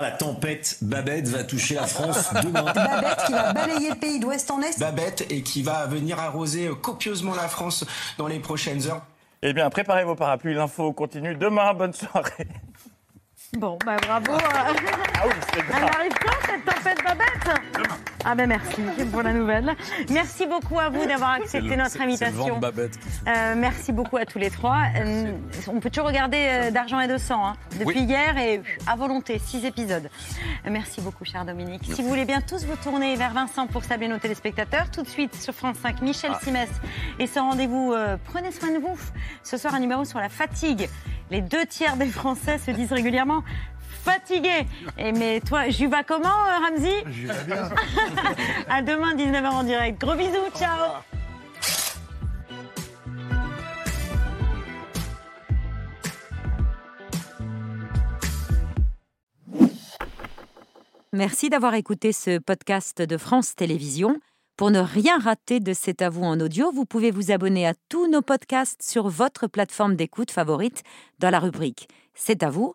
La tempête Babette va toucher la France demain. Babette qui va balayer le pays d'ouest en est. Babette et qui va venir arroser copieusement la France dans les prochaines heures. Eh bien, préparez vos parapluies, l'info continue demain. Bonne soirée. Bon, bah bravo. Ah oui, c'est Elle grave. arrive quand cette tempête Babette Ah ben merci pour la nouvelle. Merci beaucoup à vous d'avoir accepté notre invitation. Babette Euh, merci beaucoup à tous les trois. Euh, on peut toujours regarder euh, d'argent et de sang hein, depuis Oui. hier et euh, à volonté, six épisodes. Euh, merci beaucoup, cher Dominique. Si vous voulez bien tous vous tourner vers Vincent pour saluer nos téléspectateurs, tout de suite sur France 5, Michel Ah. Simès et ce rendez-vous. euh, prenez soin de vous. Ce soir, un numéro sur la fatigue. Les deux tiers des Français se disent régulièrement fatigués. Et mais toi, j'y vas comment, euh, Ramzi vais bien. À demain, 19h en direct. Gros bisous, ciao Merci d'avoir écouté ce podcast de France Télévisions. Pour ne rien rater de C'est à vous en audio, vous pouvez vous abonner à tous nos podcasts sur votre plateforme d'écoute favorite dans la rubrique C'est à vous